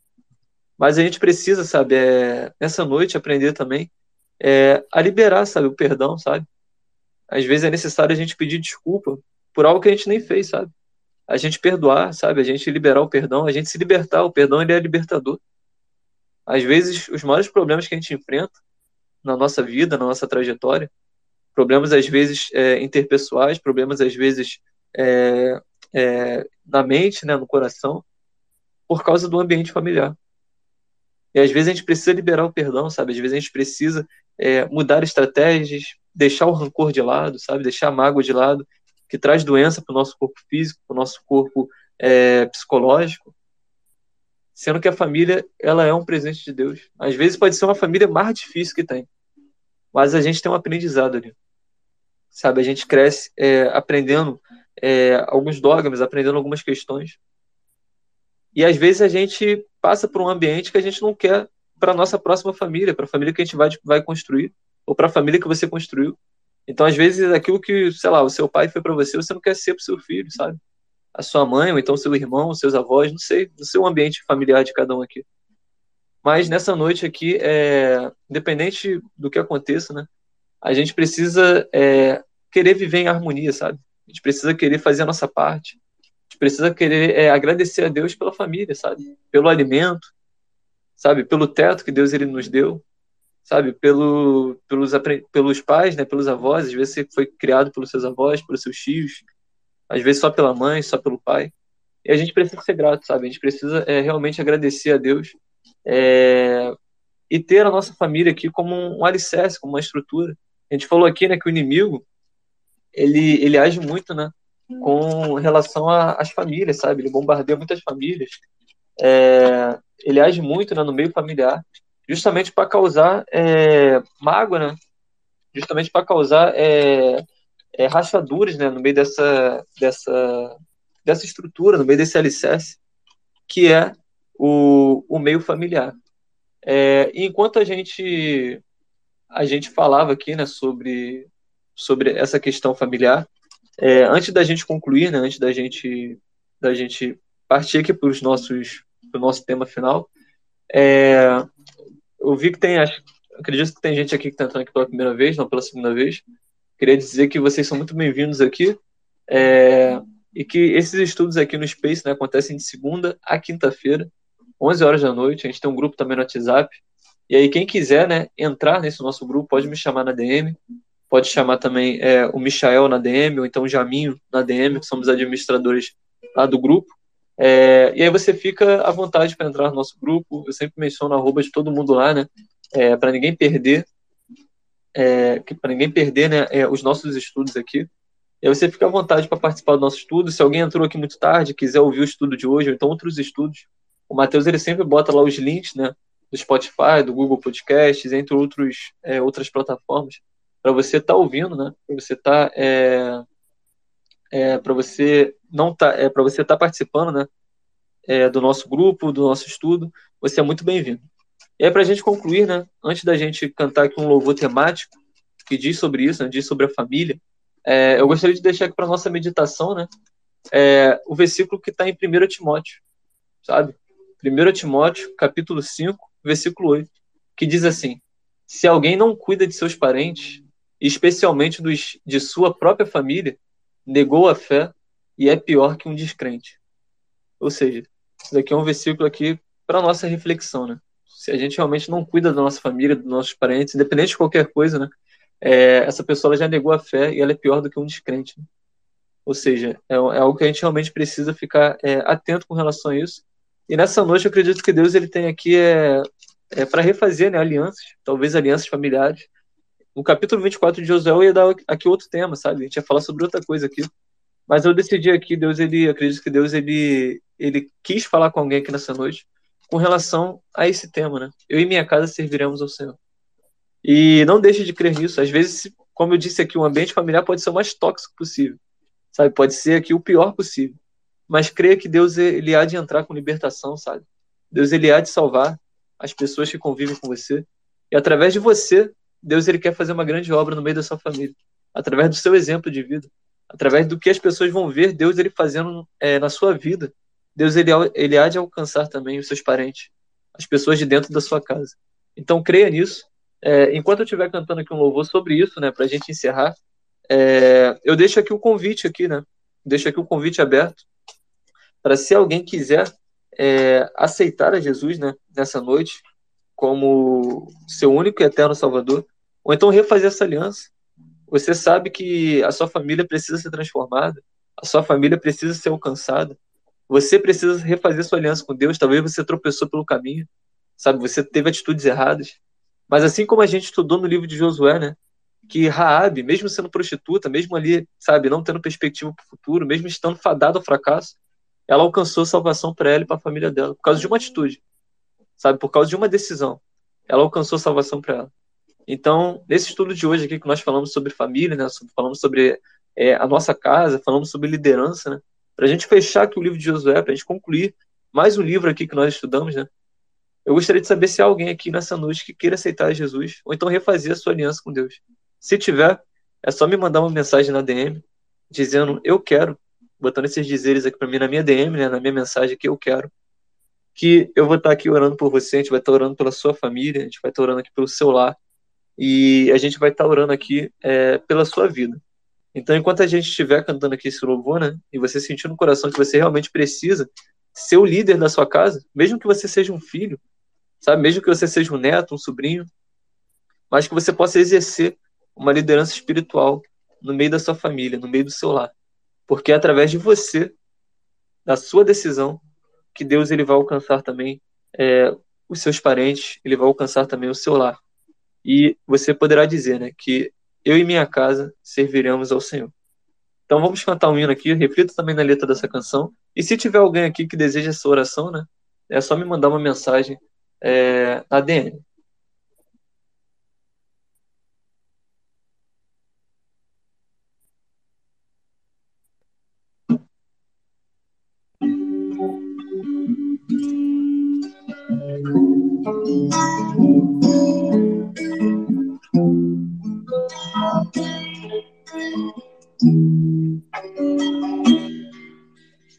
Mas a gente precisa, sabe, é, nessa noite aprender também é, a liberar, sabe, o perdão, sabe? Às vezes é necessário a gente pedir desculpa por algo que a gente nem fez, sabe? a gente perdoar, sabe? A gente liberar o perdão, a gente se libertar. O perdão ele é libertador. Às vezes, os maiores problemas que a gente enfrenta na nossa vida, na nossa trajetória, problemas às vezes é, interpessoais, problemas às vezes é, é, na mente, né, no coração, por causa do ambiente familiar. E às vezes a gente precisa liberar o perdão, sabe? Às vezes a gente precisa é, mudar estratégias, deixar o rancor de lado, sabe? Deixar a mágoa de lado que traz doença para o nosso corpo físico, para o nosso corpo é, psicológico, sendo que a família ela é um presente de Deus. Às vezes pode ser uma família mais difícil que tem, mas a gente tem um aprendizado ali, sabe? A gente cresce é, aprendendo é, alguns dogmas, aprendendo algumas questões, e às vezes a gente passa por um ambiente que a gente não quer para nossa próxima família, para a família que a gente vai, vai construir, ou para a família que você construiu. Então, às vezes, aquilo que, sei lá, o seu pai foi para você, você não quer ser para o seu filho, sabe? A sua mãe, ou então seu irmão, seus avós, não sei, no seu ambiente familiar de cada um aqui. Mas nessa noite aqui, é, independente do que aconteça, né? A gente precisa é, querer viver em harmonia, sabe? A gente precisa querer fazer a nossa parte. A gente precisa querer é, agradecer a Deus pela família, sabe? Pelo alimento, sabe? Pelo teto que Deus ele nos deu, sabe, pelo, pelos, pelos pais, né, pelos avós, às vezes você foi criado pelos seus avós, pelos seus tios, às vezes só pela mãe, só pelo pai. E a gente precisa ser grato, sabe? A gente precisa é, realmente agradecer a Deus é, e ter a nossa família aqui como um alicerce, como uma estrutura. A gente falou aqui, né, que o inimigo ele, ele age muito, né, com relação às famílias, sabe? Ele bombardeia muitas famílias. É, ele age muito né, no meio familiar justamente para causar é, mágoa, né? Justamente para causar é, é, rachaduras, né? No meio dessa, dessa, dessa estrutura, no meio desse alicerce, que é o, o meio familiar. É, enquanto a gente a gente falava aqui, né, sobre sobre essa questão familiar, é, antes da gente concluir, né, antes da gente da gente partir aqui para os nossos para o nosso tema final, É, eu vi que tem, acho, acredito que tem gente aqui que está entrando aqui pela primeira vez, não pela segunda vez. Queria dizer que vocês são muito bem-vindos aqui. É, e que esses estudos aqui no Space né, acontecem de segunda a quinta-feira, 11 horas da noite. A gente tem um grupo também no WhatsApp. E aí, quem quiser né, entrar nesse nosso grupo, pode me chamar na DM. Pode chamar também é, o Michael na DM, ou então o Jaminho na DM, que somos administradores lá do grupo. É, e aí você fica à vontade para entrar no nosso grupo. Eu sempre menciono arroba de todo mundo lá, né? É, para ninguém perder, é, para ninguém perder né, é, os nossos estudos aqui. E aí você fica à vontade para participar do nosso estudo. Se alguém entrou aqui muito tarde, quiser ouvir o estudo de hoje, ou então outros estudos, o Matheus ele sempre bota lá os links, né? Do Spotify, do Google Podcasts, entre outros, é, outras plataformas, para você estar tá ouvindo, né? Para você estar tá, é, é, para você não tá, é, para você estar tá participando, né? É, do nosso grupo, do nosso estudo, você é muito bem-vindo. E aí, para a gente concluir, né? Antes da gente cantar aqui um louvor temático que diz sobre isso, né, diz sobre a família, é, eu gostaria de deixar aqui para nossa meditação, né? É, o versículo que está em 1 Timóteo, sabe? 1 Timóteo, capítulo 5, versículo 8, que diz assim: Se alguém não cuida de seus parentes, especialmente dos, de sua própria família, negou a fé e é pior que um descrente. Ou seja, isso daqui é um versículo aqui para nossa reflexão, né? Se a gente realmente não cuida da nossa família, dos nossos parentes, independente de qualquer coisa, né? É, essa pessoa já negou a fé e ela é pior do que um descrente. Né? Ou seja, é, é, algo que a gente realmente precisa ficar é, atento com relação a isso. E nessa noite eu acredito que Deus ele tem aqui é, é para refazer né, alianças, talvez alianças familiares, no capítulo 24 de Josué eu ia dar aqui outro tema, sabe? A gente ia falar sobre outra coisa aqui. Mas eu decidi aqui, Deus, ele, acredito que Deus, ele, ele quis falar com alguém aqui nessa noite com relação a esse tema, né? Eu e minha casa serviremos ao Senhor. E não deixe de crer nisso. Às vezes, como eu disse aqui, o ambiente familiar pode ser o mais tóxico possível, sabe? Pode ser aqui o pior possível. Mas creia que Deus, ele há de entrar com libertação, sabe? Deus, ele há de salvar as pessoas que convivem com você. E através de você, Deus ele quer fazer uma grande obra no meio da sua família, através do seu exemplo de vida, através do que as pessoas vão ver Deus ele fazendo é, na sua vida. Deus ele, ele há de alcançar também os seus parentes, as pessoas de dentro da sua casa. Então creia nisso. É, enquanto eu estiver cantando aqui um louvor sobre isso, né, para a gente encerrar, é, eu deixo aqui o convite aqui, né? Deixo aqui o convite aberto para se alguém quiser é, aceitar a Jesus, né, nessa noite como seu único e eterno Salvador, ou então refazer essa aliança. Você sabe que a sua família precisa ser transformada, a sua família precisa ser alcançada. Você precisa refazer sua aliança com Deus. Talvez você tropeçou pelo caminho, sabe? Você teve atitudes erradas. Mas assim como a gente estudou no livro de Josué, né? Que Raabe, mesmo sendo prostituta, mesmo ali, sabe, não tendo perspectiva para o futuro, mesmo estando fadada ao fracasso, ela alcançou salvação para ela e para a família dela por causa de uma atitude, sabe? Por causa de uma decisão, ela alcançou salvação para ela. Então, nesse estudo de hoje aqui que nós falamos sobre família, né, falamos sobre é, a nossa casa, falamos sobre liderança, né, para a gente fechar aqui o livro de Josué, para a gente concluir mais um livro aqui que nós estudamos, né, eu gostaria de saber se há alguém aqui nessa noite que queira aceitar Jesus, ou então refazer a sua aliança com Deus. Se tiver, é só me mandar uma mensagem na DM, dizendo eu quero, botando esses dizeres aqui para mim na minha DM, né, na minha mensagem que eu quero, que eu vou estar aqui orando por você, a gente vai estar orando pela sua família, a gente vai estar orando aqui pelo seu lar, e a gente vai estar orando aqui é, pela sua vida. Então, enquanto a gente estiver cantando aqui esse louvor, né, e você sentir no coração que você realmente precisa ser o líder da sua casa, mesmo que você seja um filho, sabe, mesmo que você seja um neto, um sobrinho, mas que você possa exercer uma liderança espiritual no meio da sua família, no meio do seu lar, porque é através de você, da sua decisão, que Deus ele vai alcançar também é, os seus parentes, ele vai alcançar também o seu lar e você poderá dizer, né, que eu e minha casa serviremos ao Senhor. Então vamos cantar um hino aqui, reflita também na letra dessa canção. E se tiver alguém aqui que deseja essa oração, né, é só me mandar uma mensagem é, na DM.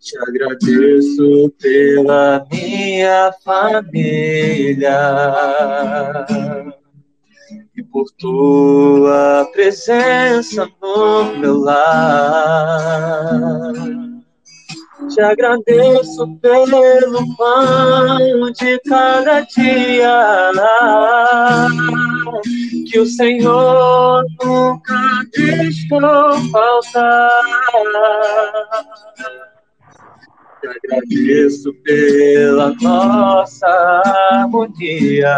Te agradeço pela minha família e por tua presença no meu lar. Te agradeço pelo pão de cada dia que o Senhor nunca deixou faltar. Te agradeço pela nossa harmonia.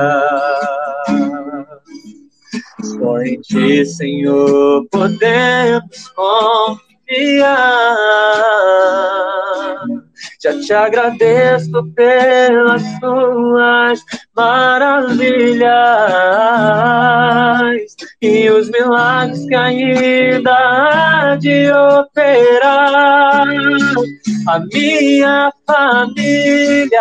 Só em ti, Senhor, podemos confiar. Já te agradeço pelas suas maravilhas e os milagres que ainda há de operar. A minha família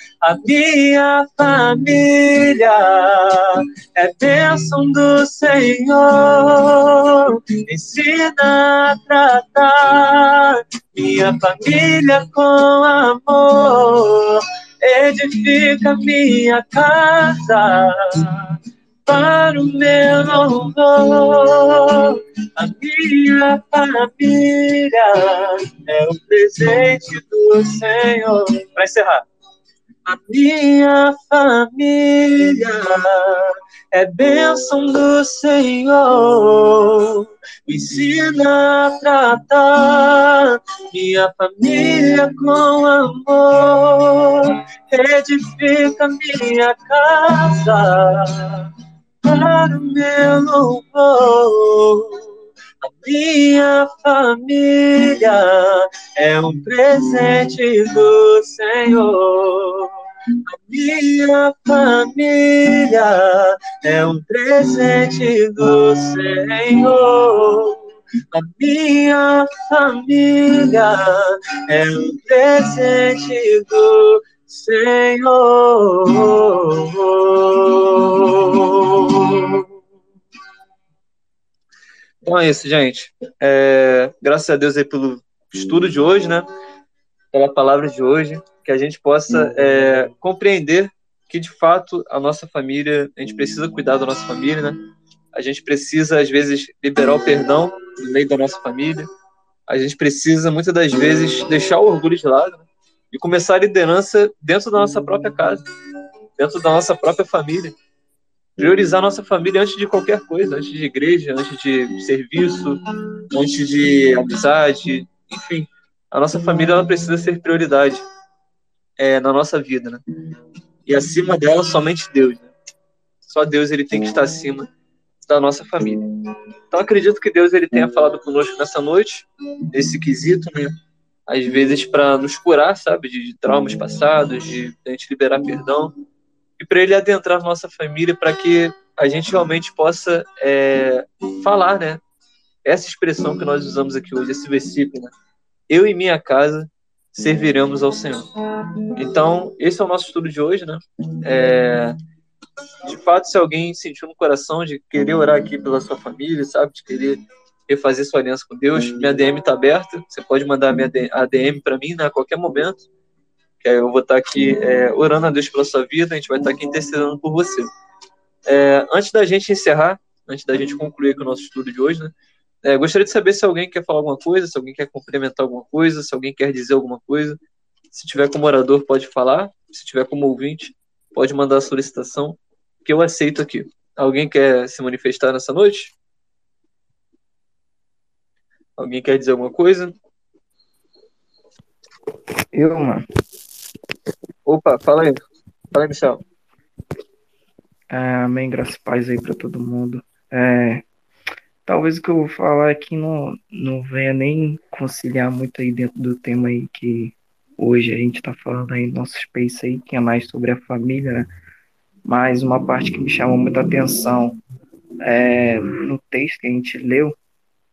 A minha família é bênção do Senhor. Ensina a tratar minha família com amor edifica minha casa para o meu louvor. A minha família é o presente do Senhor. Para encerrar. A minha família é bênção do Senhor. Me ensina a tratar minha família com amor. Edifica minha casa para o meu louvor. Minha família é um presente do Senhor. Minha família é um presente do Senhor. A minha família é um presente do Senhor. Então é isso, gente. É, graças a Deus aí pelo estudo de hoje, né? Pela palavra de hoje que a gente possa é, compreender que de fato a nossa família, a gente precisa cuidar da nossa família, né? A gente precisa às vezes liberar o perdão no meio da nossa família. A gente precisa muitas das vezes deixar o orgulho de lado né? e começar a liderança dentro da nossa própria casa, dentro da nossa própria família. Priorizar nossa família antes de qualquer coisa, antes de igreja, antes de serviço, antes de amizade, enfim, a nossa família ela precisa ser prioridade é, na nossa vida, né? E acima dela somente Deus, né? Só Deus ele tem que estar acima da nossa família. Então acredito que Deus ele tenha falado conosco nessa noite, nesse quesito, né? Às vezes para nos curar, sabe, de, de traumas passados, de, de, a gente liberar perdão e para ele adentrar nossa família para que a gente realmente possa é, falar, né? Essa expressão que nós usamos aqui hoje, esse versículo, né? Eu e minha casa serviremos ao Senhor. Então, esse é o nosso estudo de hoje, né? É, de fato, se alguém sentiu no coração de querer orar aqui pela sua família, sabe, de querer refazer sua aliança com Deus, minha DM está aberta. Você pode mandar a DM para mim né, a qualquer momento. Que eu vou estar aqui é, orando a Deus pela sua vida, a gente vai estar aqui intercedendo por você. É, antes da gente encerrar, antes da gente concluir com o nosso estudo de hoje, né? É, gostaria de saber se alguém quer falar alguma coisa, se alguém quer complementar alguma coisa, se alguém quer dizer alguma coisa. Se tiver como orador, pode falar. Se tiver como ouvinte, pode mandar a solicitação, que eu aceito aqui. Alguém quer se manifestar nessa noite? Alguém quer dizer alguma coisa? Eu, mano. Opa, fala aí. Fala aí, Michel. É, amém, graças e paz aí para todo mundo. É, talvez o que eu vou falar aqui não, não venha nem conciliar muito aí dentro do tema aí que hoje a gente está falando aí no nosso space aí, que é mais sobre a família, né? Mas uma parte que me chamou muita atenção é, no texto que a gente leu,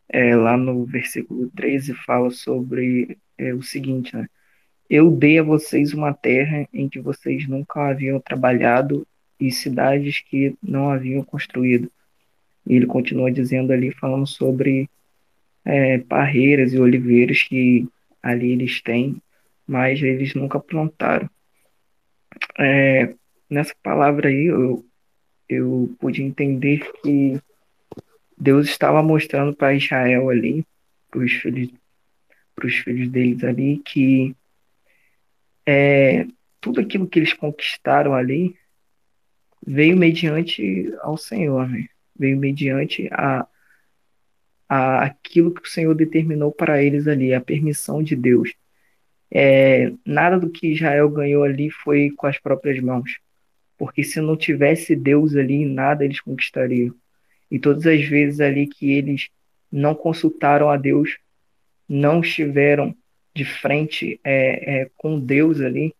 é, lá no versículo 13, fala sobre é, o seguinte, né? Eu dei a vocês uma terra em que vocês nunca haviam trabalhado e cidades que não haviam construído. E ele continua dizendo ali, falando sobre é, parreiras e oliveiras que ali eles têm, mas eles nunca plantaram. É, nessa palavra aí, eu, eu pude entender que Deus estava mostrando para Israel ali, para os filhos, os filhos deles ali, que é, tudo aquilo que eles conquistaram ali veio mediante ao Senhor, né? veio mediante a, a aquilo que o Senhor determinou para eles ali, a permissão de Deus. É, nada do que Israel ganhou ali foi com as próprias mãos, porque se não tivesse Deus ali, nada eles conquistariam. E todas as vezes ali que eles não consultaram a Deus, não estiveram de frente é, é, com Deus ali,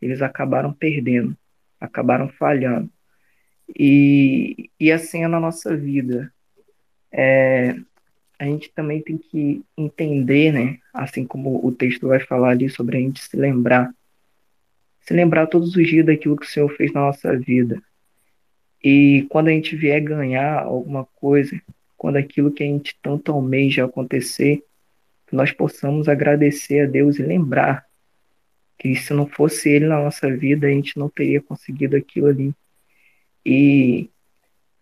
eles acabaram perdendo, acabaram falhando. E, e assim é na nossa vida. É, a gente também tem que entender, né? Assim como o texto vai falar ali sobre a gente se lembrar. Se lembrar todos os dias daquilo que o Senhor fez na nossa vida. E quando a gente vier ganhar alguma coisa, quando aquilo que a gente tanto almeja acontecer, que nós possamos agradecer a Deus e lembrar que se não fosse Ele na nossa vida, a gente não teria conseguido aquilo ali. E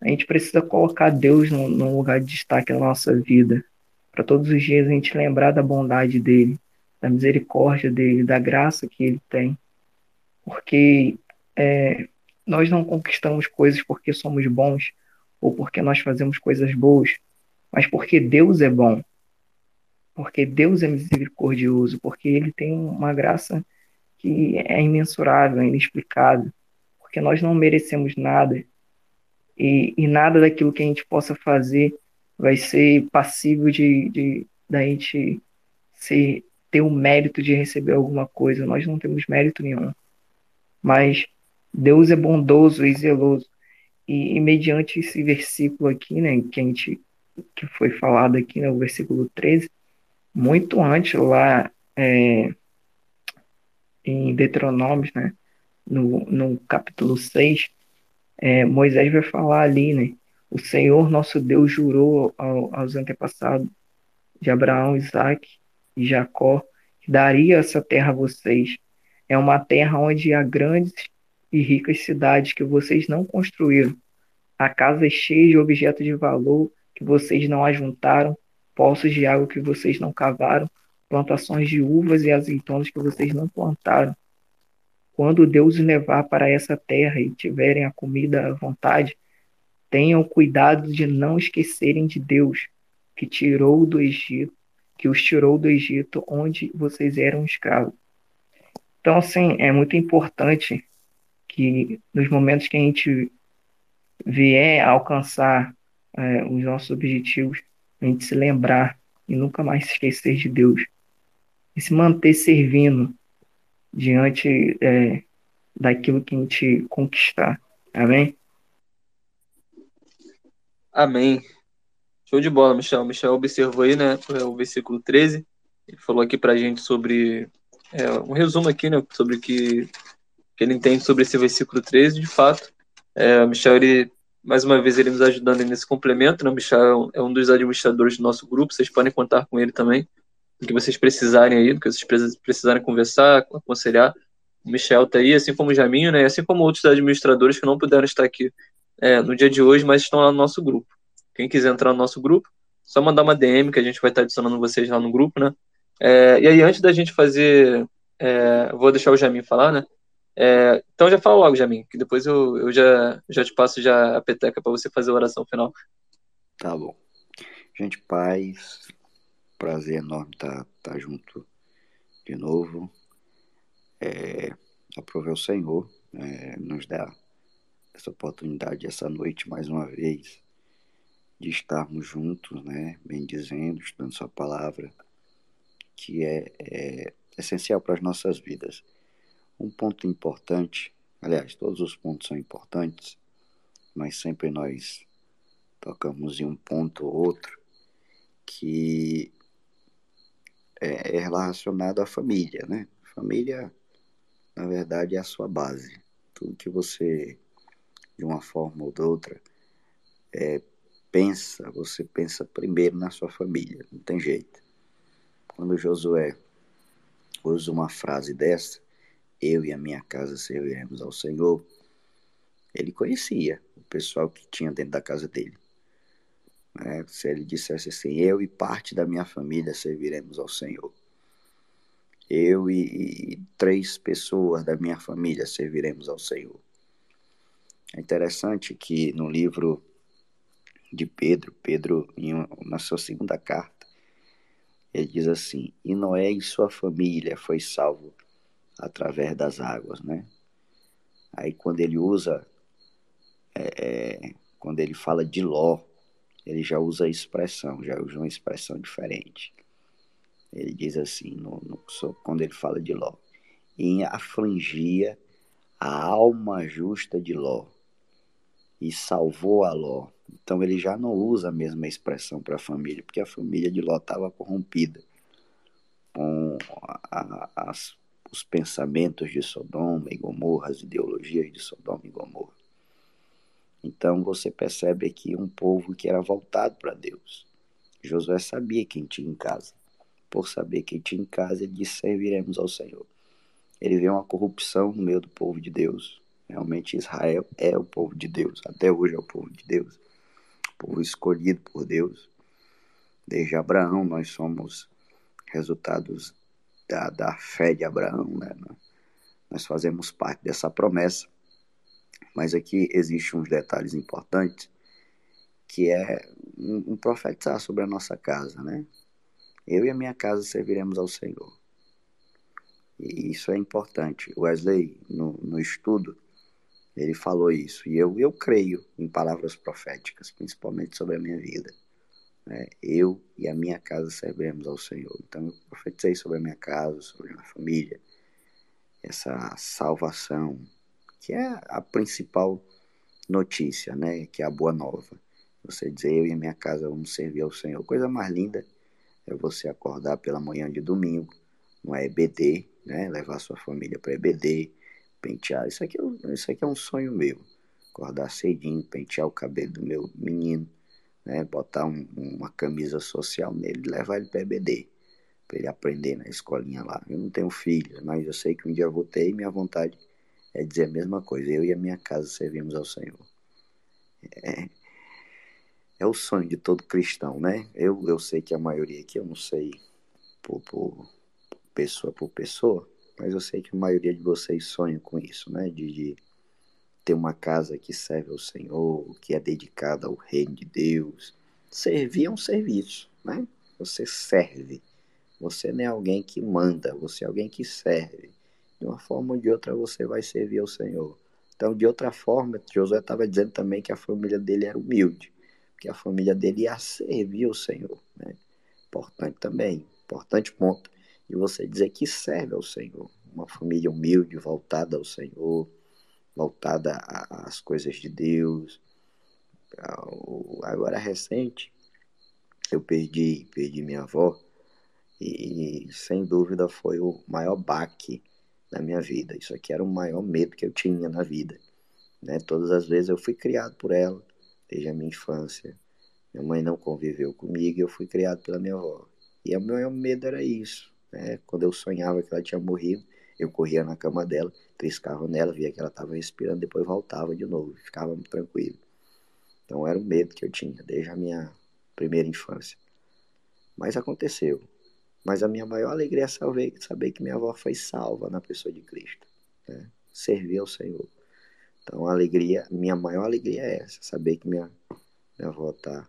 a gente precisa colocar Deus num, lugar de destaque na nossa vida. Para todos os dias a gente lembrar da bondade dele, da misericórdia dele, da graça que ele tem. Porque é, nós não conquistamos coisas porque somos bons ou porque nós fazemos coisas boas, mas porque Deus é bom. Porque Deus é misericordioso, porque ele tem uma graça que é imensurável, inexplicável porque nós não merecemos nada e, e nada daquilo que a gente possa fazer vai ser passível de, de da gente ser, ter o mérito de receber alguma coisa. Nós não temos mérito nenhum. Mas Deus é bondoso e zeloso. E, e mediante esse versículo aqui, né, que a gente que foi falado aqui né, versículo 13, muito antes lá é, em Deuteronômio, né, no, no capítulo 6, é, Moisés vai falar ali, né? O Senhor nosso Deus jurou ao, aos antepassados de Abraão, Isaac e Jacó que daria essa terra a vocês. É uma terra onde há grandes e ricas cidades que vocês não construíram. Há casas cheias de objetos de valor que vocês não ajuntaram, poços de água que vocês não cavaram, plantações de uvas e azeitonas que vocês não plantaram quando Deus os levar para essa terra e tiverem a comida à vontade, tenham cuidado de não esquecerem de Deus, que tirou do Egito, que os tirou do Egito, onde vocês eram escravos. Então, assim, é muito importante que nos momentos que a gente vier alcançar é, os nossos objetivos, a gente se lembrar e nunca mais se esquecer de Deus. E se manter servindo diante é, daquilo que a gente conquistar. Amém? Amém. Show de bola, Michel. Michel observou aí, né, o versículo 13. Ele falou aqui pra gente sobre é, um resumo aqui, né, sobre o que, que ele entende sobre esse versículo 13. De fato, é, Michel, ele, mais uma vez, ele nos ajudando nesse complemento. Né? O Michel é um dos administradores do nosso grupo. Vocês podem contar com ele também. Do que vocês precisarem aí, do que vocês precisarem conversar, aconselhar. O Michel está aí, assim como o Jaminho, né? Assim como outros administradores que não puderam estar aqui é, no dia de hoje, mas estão lá no nosso grupo. Quem quiser entrar no nosso grupo, só mandar uma DM que a gente vai estar adicionando vocês lá no grupo, né? É, e aí, antes da gente fazer. É, vou deixar o Jamin falar, né? É, então já fala logo, Jamin, que depois eu, eu já, já te passo já a peteca para você fazer a oração final. Tá bom. Gente, paz. Prazer enorme estar tá, tá junto de novo. É, aprove o Senhor é, nos dar essa oportunidade essa noite mais uma vez de estarmos juntos, né, bem dizendo, estudando Sua palavra, que é, é essencial para as nossas vidas. Um ponto importante, aliás, todos os pontos são importantes, mas sempre nós tocamos em um ponto ou outro que é, é relacionado à família, né? Família, na verdade, é a sua base. Tudo que você, de uma forma ou de outra, é, pensa, você pensa primeiro na sua família, não tem jeito. Quando Josué usa uma frase dessa, eu e a minha casa serviremos ao Senhor, ele conhecia o pessoal que tinha dentro da casa dele. É, se ele dissesse assim, eu e parte da minha família serviremos ao Senhor. Eu e, e três pessoas da minha família serviremos ao Senhor. É interessante que no livro de Pedro, Pedro, em, na sua segunda carta, ele diz assim: E Noé e sua família foi salvo através das águas, né? Aí quando ele usa, é, é, quando ele fala de Ló, ele já usa a expressão, já usa uma expressão diferente. Ele diz assim, no, no, quando ele fala de Ló, e afligia a alma justa de Ló e salvou a Ló então ele já não usa a mesma expressão para a família, porque a família de Ló estava corrompida com a, a, as, os pensamentos de Sodoma e Gomorra, as ideologias de Sodoma e Gomorra. Então você percebe aqui um povo que era voltado para Deus. Josué sabia quem tinha em casa. Por saber quem tinha em casa, ele disse: serviremos ao Senhor. Ele vê uma corrupção no meio do povo de Deus. Realmente Israel é o povo de Deus, até hoje é o povo de Deus povo escolhido por Deus. Desde Abraão, nós somos resultados da, da fé de Abraão, né? Nós fazemos parte dessa promessa. Mas aqui existem uns detalhes importantes, que é um, um profetizar sobre a nossa casa, né? Eu e a minha casa serviremos ao Senhor. E isso é importante. Wesley, no, no estudo, ele falou isso. E eu, eu creio em palavras proféticas, principalmente sobre a minha vida. Né? Eu e a minha casa serviremos ao Senhor. Então eu profetizei sobre a minha casa, sobre a minha família, essa salvação, que é a principal notícia, né? que é a boa nova. Você dizer, eu e a minha casa vamos servir ao Senhor. Coisa mais linda é você acordar pela manhã de domingo, no EBD, né? levar sua família para EBD, pentear. Isso aqui, é isso aqui é um sonho meu. Acordar cedinho, pentear o cabelo do meu menino, né? Botar um, uma camisa social nele levar ele para EBD. Para ele aprender na escolinha lá. Eu não tenho filho, mas eu sei que um dia eu vou ter e minha vontade é dizer a mesma coisa. Eu e a minha casa servimos ao Senhor. É, é o sonho de todo cristão, né? Eu, eu sei que a maioria aqui, eu não sei por, por pessoa por pessoa, mas eu sei que a maioria de vocês sonha com isso, né? De, de ter uma casa que serve ao Senhor, que é dedicada ao reino de Deus. Servir é um serviço, né? Você serve. Você não é alguém que manda, você é alguém que serve. De uma forma ou de outra você vai servir ao Senhor. Então, de outra forma, Josué estava dizendo também que a família dele era humilde, que a família dele ia servir ao Senhor. Né? Importante também, importante ponto. E você dizer que serve ao Senhor. Uma família humilde, voltada ao Senhor, voltada às coisas de Deus. Agora, recente, eu perdi, perdi minha avó e, sem dúvida foi o maior baque da minha vida. Isso aqui era o maior medo que eu tinha na vida. Né? Todas as vezes eu fui criado por ela, desde a minha infância. Minha mãe não conviveu comigo e eu fui criado pela minha avó. E o meu medo era isso. Né? Quando eu sonhava que ela tinha morrido, eu corria na cama dela, triscava nela, via que ela estava respirando, depois voltava de novo, ficava tranquilo. Então era o medo que eu tinha desde a minha primeira infância. Mas aconteceu. Mas a minha maior alegria é saber, saber que minha avó foi salva na pessoa de Cristo. Né? Servir ao Senhor. Então, a alegria, minha maior alegria é essa, saber que minha, minha avó está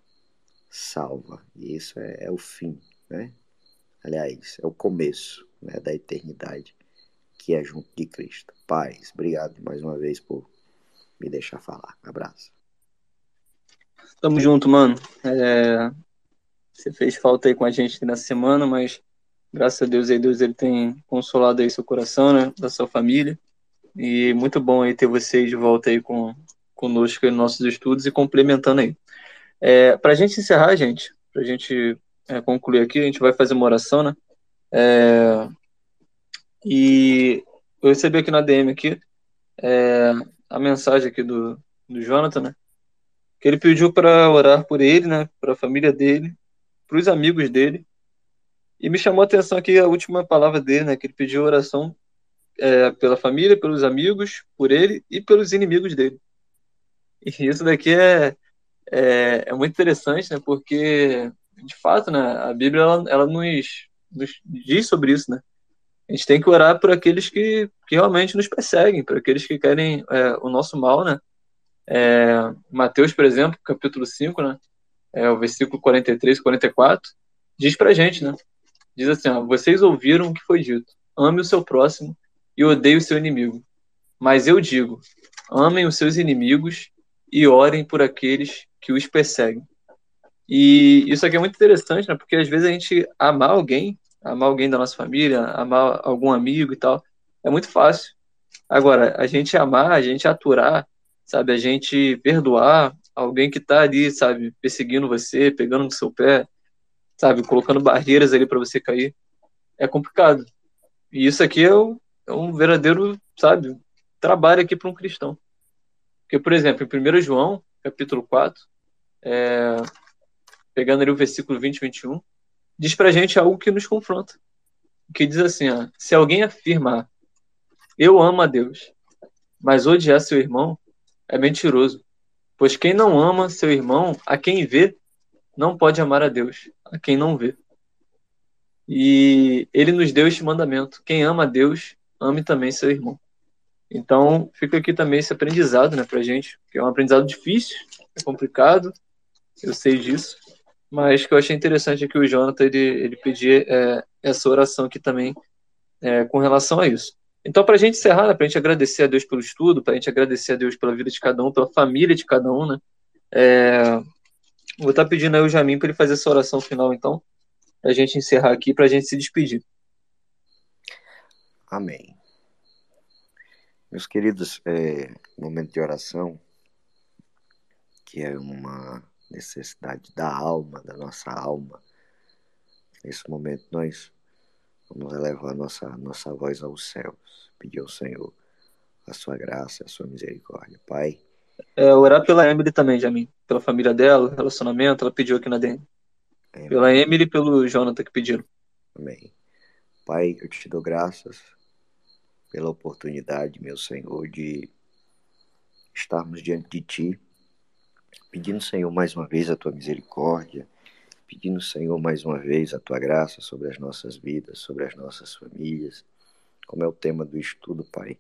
salva. E isso é, é, o fim, né? Aliás, é o começo né, da eternidade, que é junto de Cristo. Paz, obrigado mais uma vez por me deixar falar. Abraço. Tamo junto, mano. É, você fez falta aí com a gente nessa semana, mas graças a Deus aí, Deus ele tem consolado aí seu coração, né, da sua família. E muito bom aí ter vocês de volta aí com, conosco nos nossos estudos e complementando aí. É, para a gente encerrar, gente, para a gente é, concluir aqui, a gente vai fazer uma oração, né? É, e eu recebi aqui na DM aqui é, a mensagem aqui do, do Jonathan, né? Que ele pediu para orar por ele, né? Para a família dele para os amigos dele. E me chamou a atenção aqui a última palavra dele, né? Que ele pediu oração é, pela família, pelos amigos, por ele e pelos inimigos dele. E isso daqui é, é, é muito interessante, né? Porque, de fato, né? A Bíblia, ela, ela nos, nos diz sobre isso, né? A gente tem que orar por aqueles que, que realmente nos perseguem, por aqueles que querem é, o nosso mal, né? É, Mateus, por exemplo, capítulo 5, né? é, o versículo 43, 44, diz pra gente, né? Diz assim, ó, vocês ouviram o que foi dito, ame o seu próximo e odeie o seu inimigo. Mas eu digo, amem os seus inimigos e orem por aqueles que os perseguem. E isso aqui é muito interessante, né? Porque às vezes a gente amar alguém, amar alguém da nossa família, amar algum amigo e tal, é muito fácil. Agora, a gente amar, a gente aturar, sabe? A gente perdoar, alguém que está ali, sabe, perseguindo você, pegando no seu pé, sabe, colocando barreiras ali para você cair, é complicado. E isso aqui é um, é um verdadeiro, sabe, trabalho aqui para um cristão. Porque, por exemplo, em 1 João, capítulo 4, é, pegando ali o versículo 20 e 21, diz pra gente algo que nos confronta. Que diz assim, ó, se alguém afirma, eu amo a Deus, mas odiar seu irmão é mentiroso. Pois quem não ama seu irmão, a quem vê, não pode amar a Deus, a quem não vê. E ele nos deu este mandamento: quem ama a Deus, ame também seu irmão. Então, fica aqui também esse aprendizado né, para gente, que é um aprendizado difícil, é complicado, eu sei disso, mas que eu achei interessante que o Jonathan ele, ele pedir é, essa oração aqui também é, com relação a isso. Então, para a gente encerrar, né, para a gente agradecer a Deus pelo estudo, para a gente agradecer a Deus pela vida de cada um, pela família de cada um, né? É... Vou estar tá pedindo aí o Jamin para ele fazer essa oração final, então, para a gente encerrar aqui, para a gente se despedir. Amém. Meus queridos, é, momento de oração, que é uma necessidade da alma, da nossa alma. Nesse momento, nós Vamos elevar nossa, nossa voz aos céus, pedir ao Senhor a sua graça, a sua misericórdia. Pai. É, orar pela Emily também, Jamin. Pela família dela, relacionamento, ela pediu aqui na. Amém. Pela Emily e pelo Jonathan que pediram. Amém. Pai, eu te dou graças pela oportunidade, meu Senhor, de estarmos diante de Ti, pedindo, Senhor, mais uma vez a Tua misericórdia pedindo, Senhor, mais uma vez a tua graça sobre as nossas vidas, sobre as nossas famílias, como é o tema do estudo, Pai,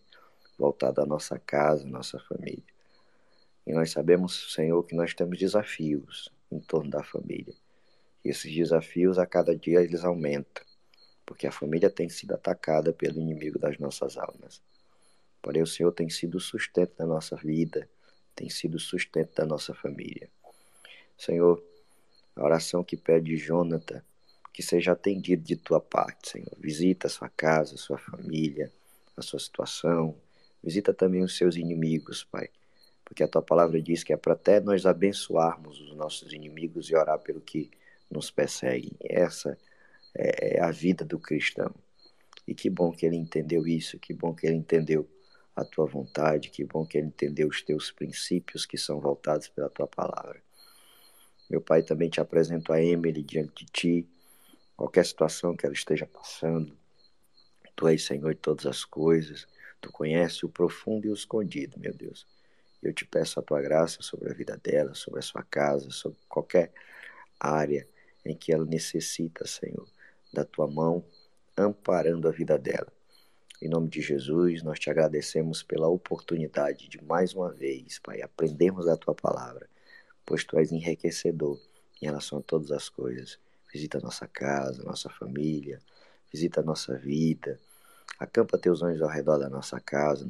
voltado à nossa casa, nossa família. E nós sabemos, Senhor, que nós temos desafios em torno da família. E esses desafios, a cada dia, eles aumentam. porque a família tem sido atacada pelo inimigo das nossas almas. Porém, o Senhor tem sido o sustento da nossa vida, tem sido o sustento da nossa família. Senhor, a oração que pede Jonathan, que seja atendido de tua parte, Senhor. Visita a sua casa, a sua família, a sua situação. Visita também os seus inimigos, Pai. Porque a tua palavra diz que é para até nós abençoarmos os nossos inimigos e orar pelo que nos perseguem. Essa é, é a vida do cristão. E que bom que ele entendeu isso, que bom que ele entendeu a tua vontade, que bom que ele entendeu os teus princípios que são voltados pela tua palavra. Meu pai também te apresento a Emily diante de ti, qualquer situação que ela esteja passando. Tu és Senhor de todas as coisas, tu conheces o profundo e o escondido, meu Deus. Eu te peço a tua graça sobre a vida dela, sobre a sua casa, sobre qualquer área em que ela necessita, Senhor, da tua mão amparando a vida dela. Em nome de Jesus, nós te agradecemos pela oportunidade de mais uma vez, Pai, aprendermos a tua palavra, pois tu és enriquecedor em relação a todas as coisas. Visita nossa casa, nossa família, visita nossa vida, acampa teus anjos ao redor da nossa casa,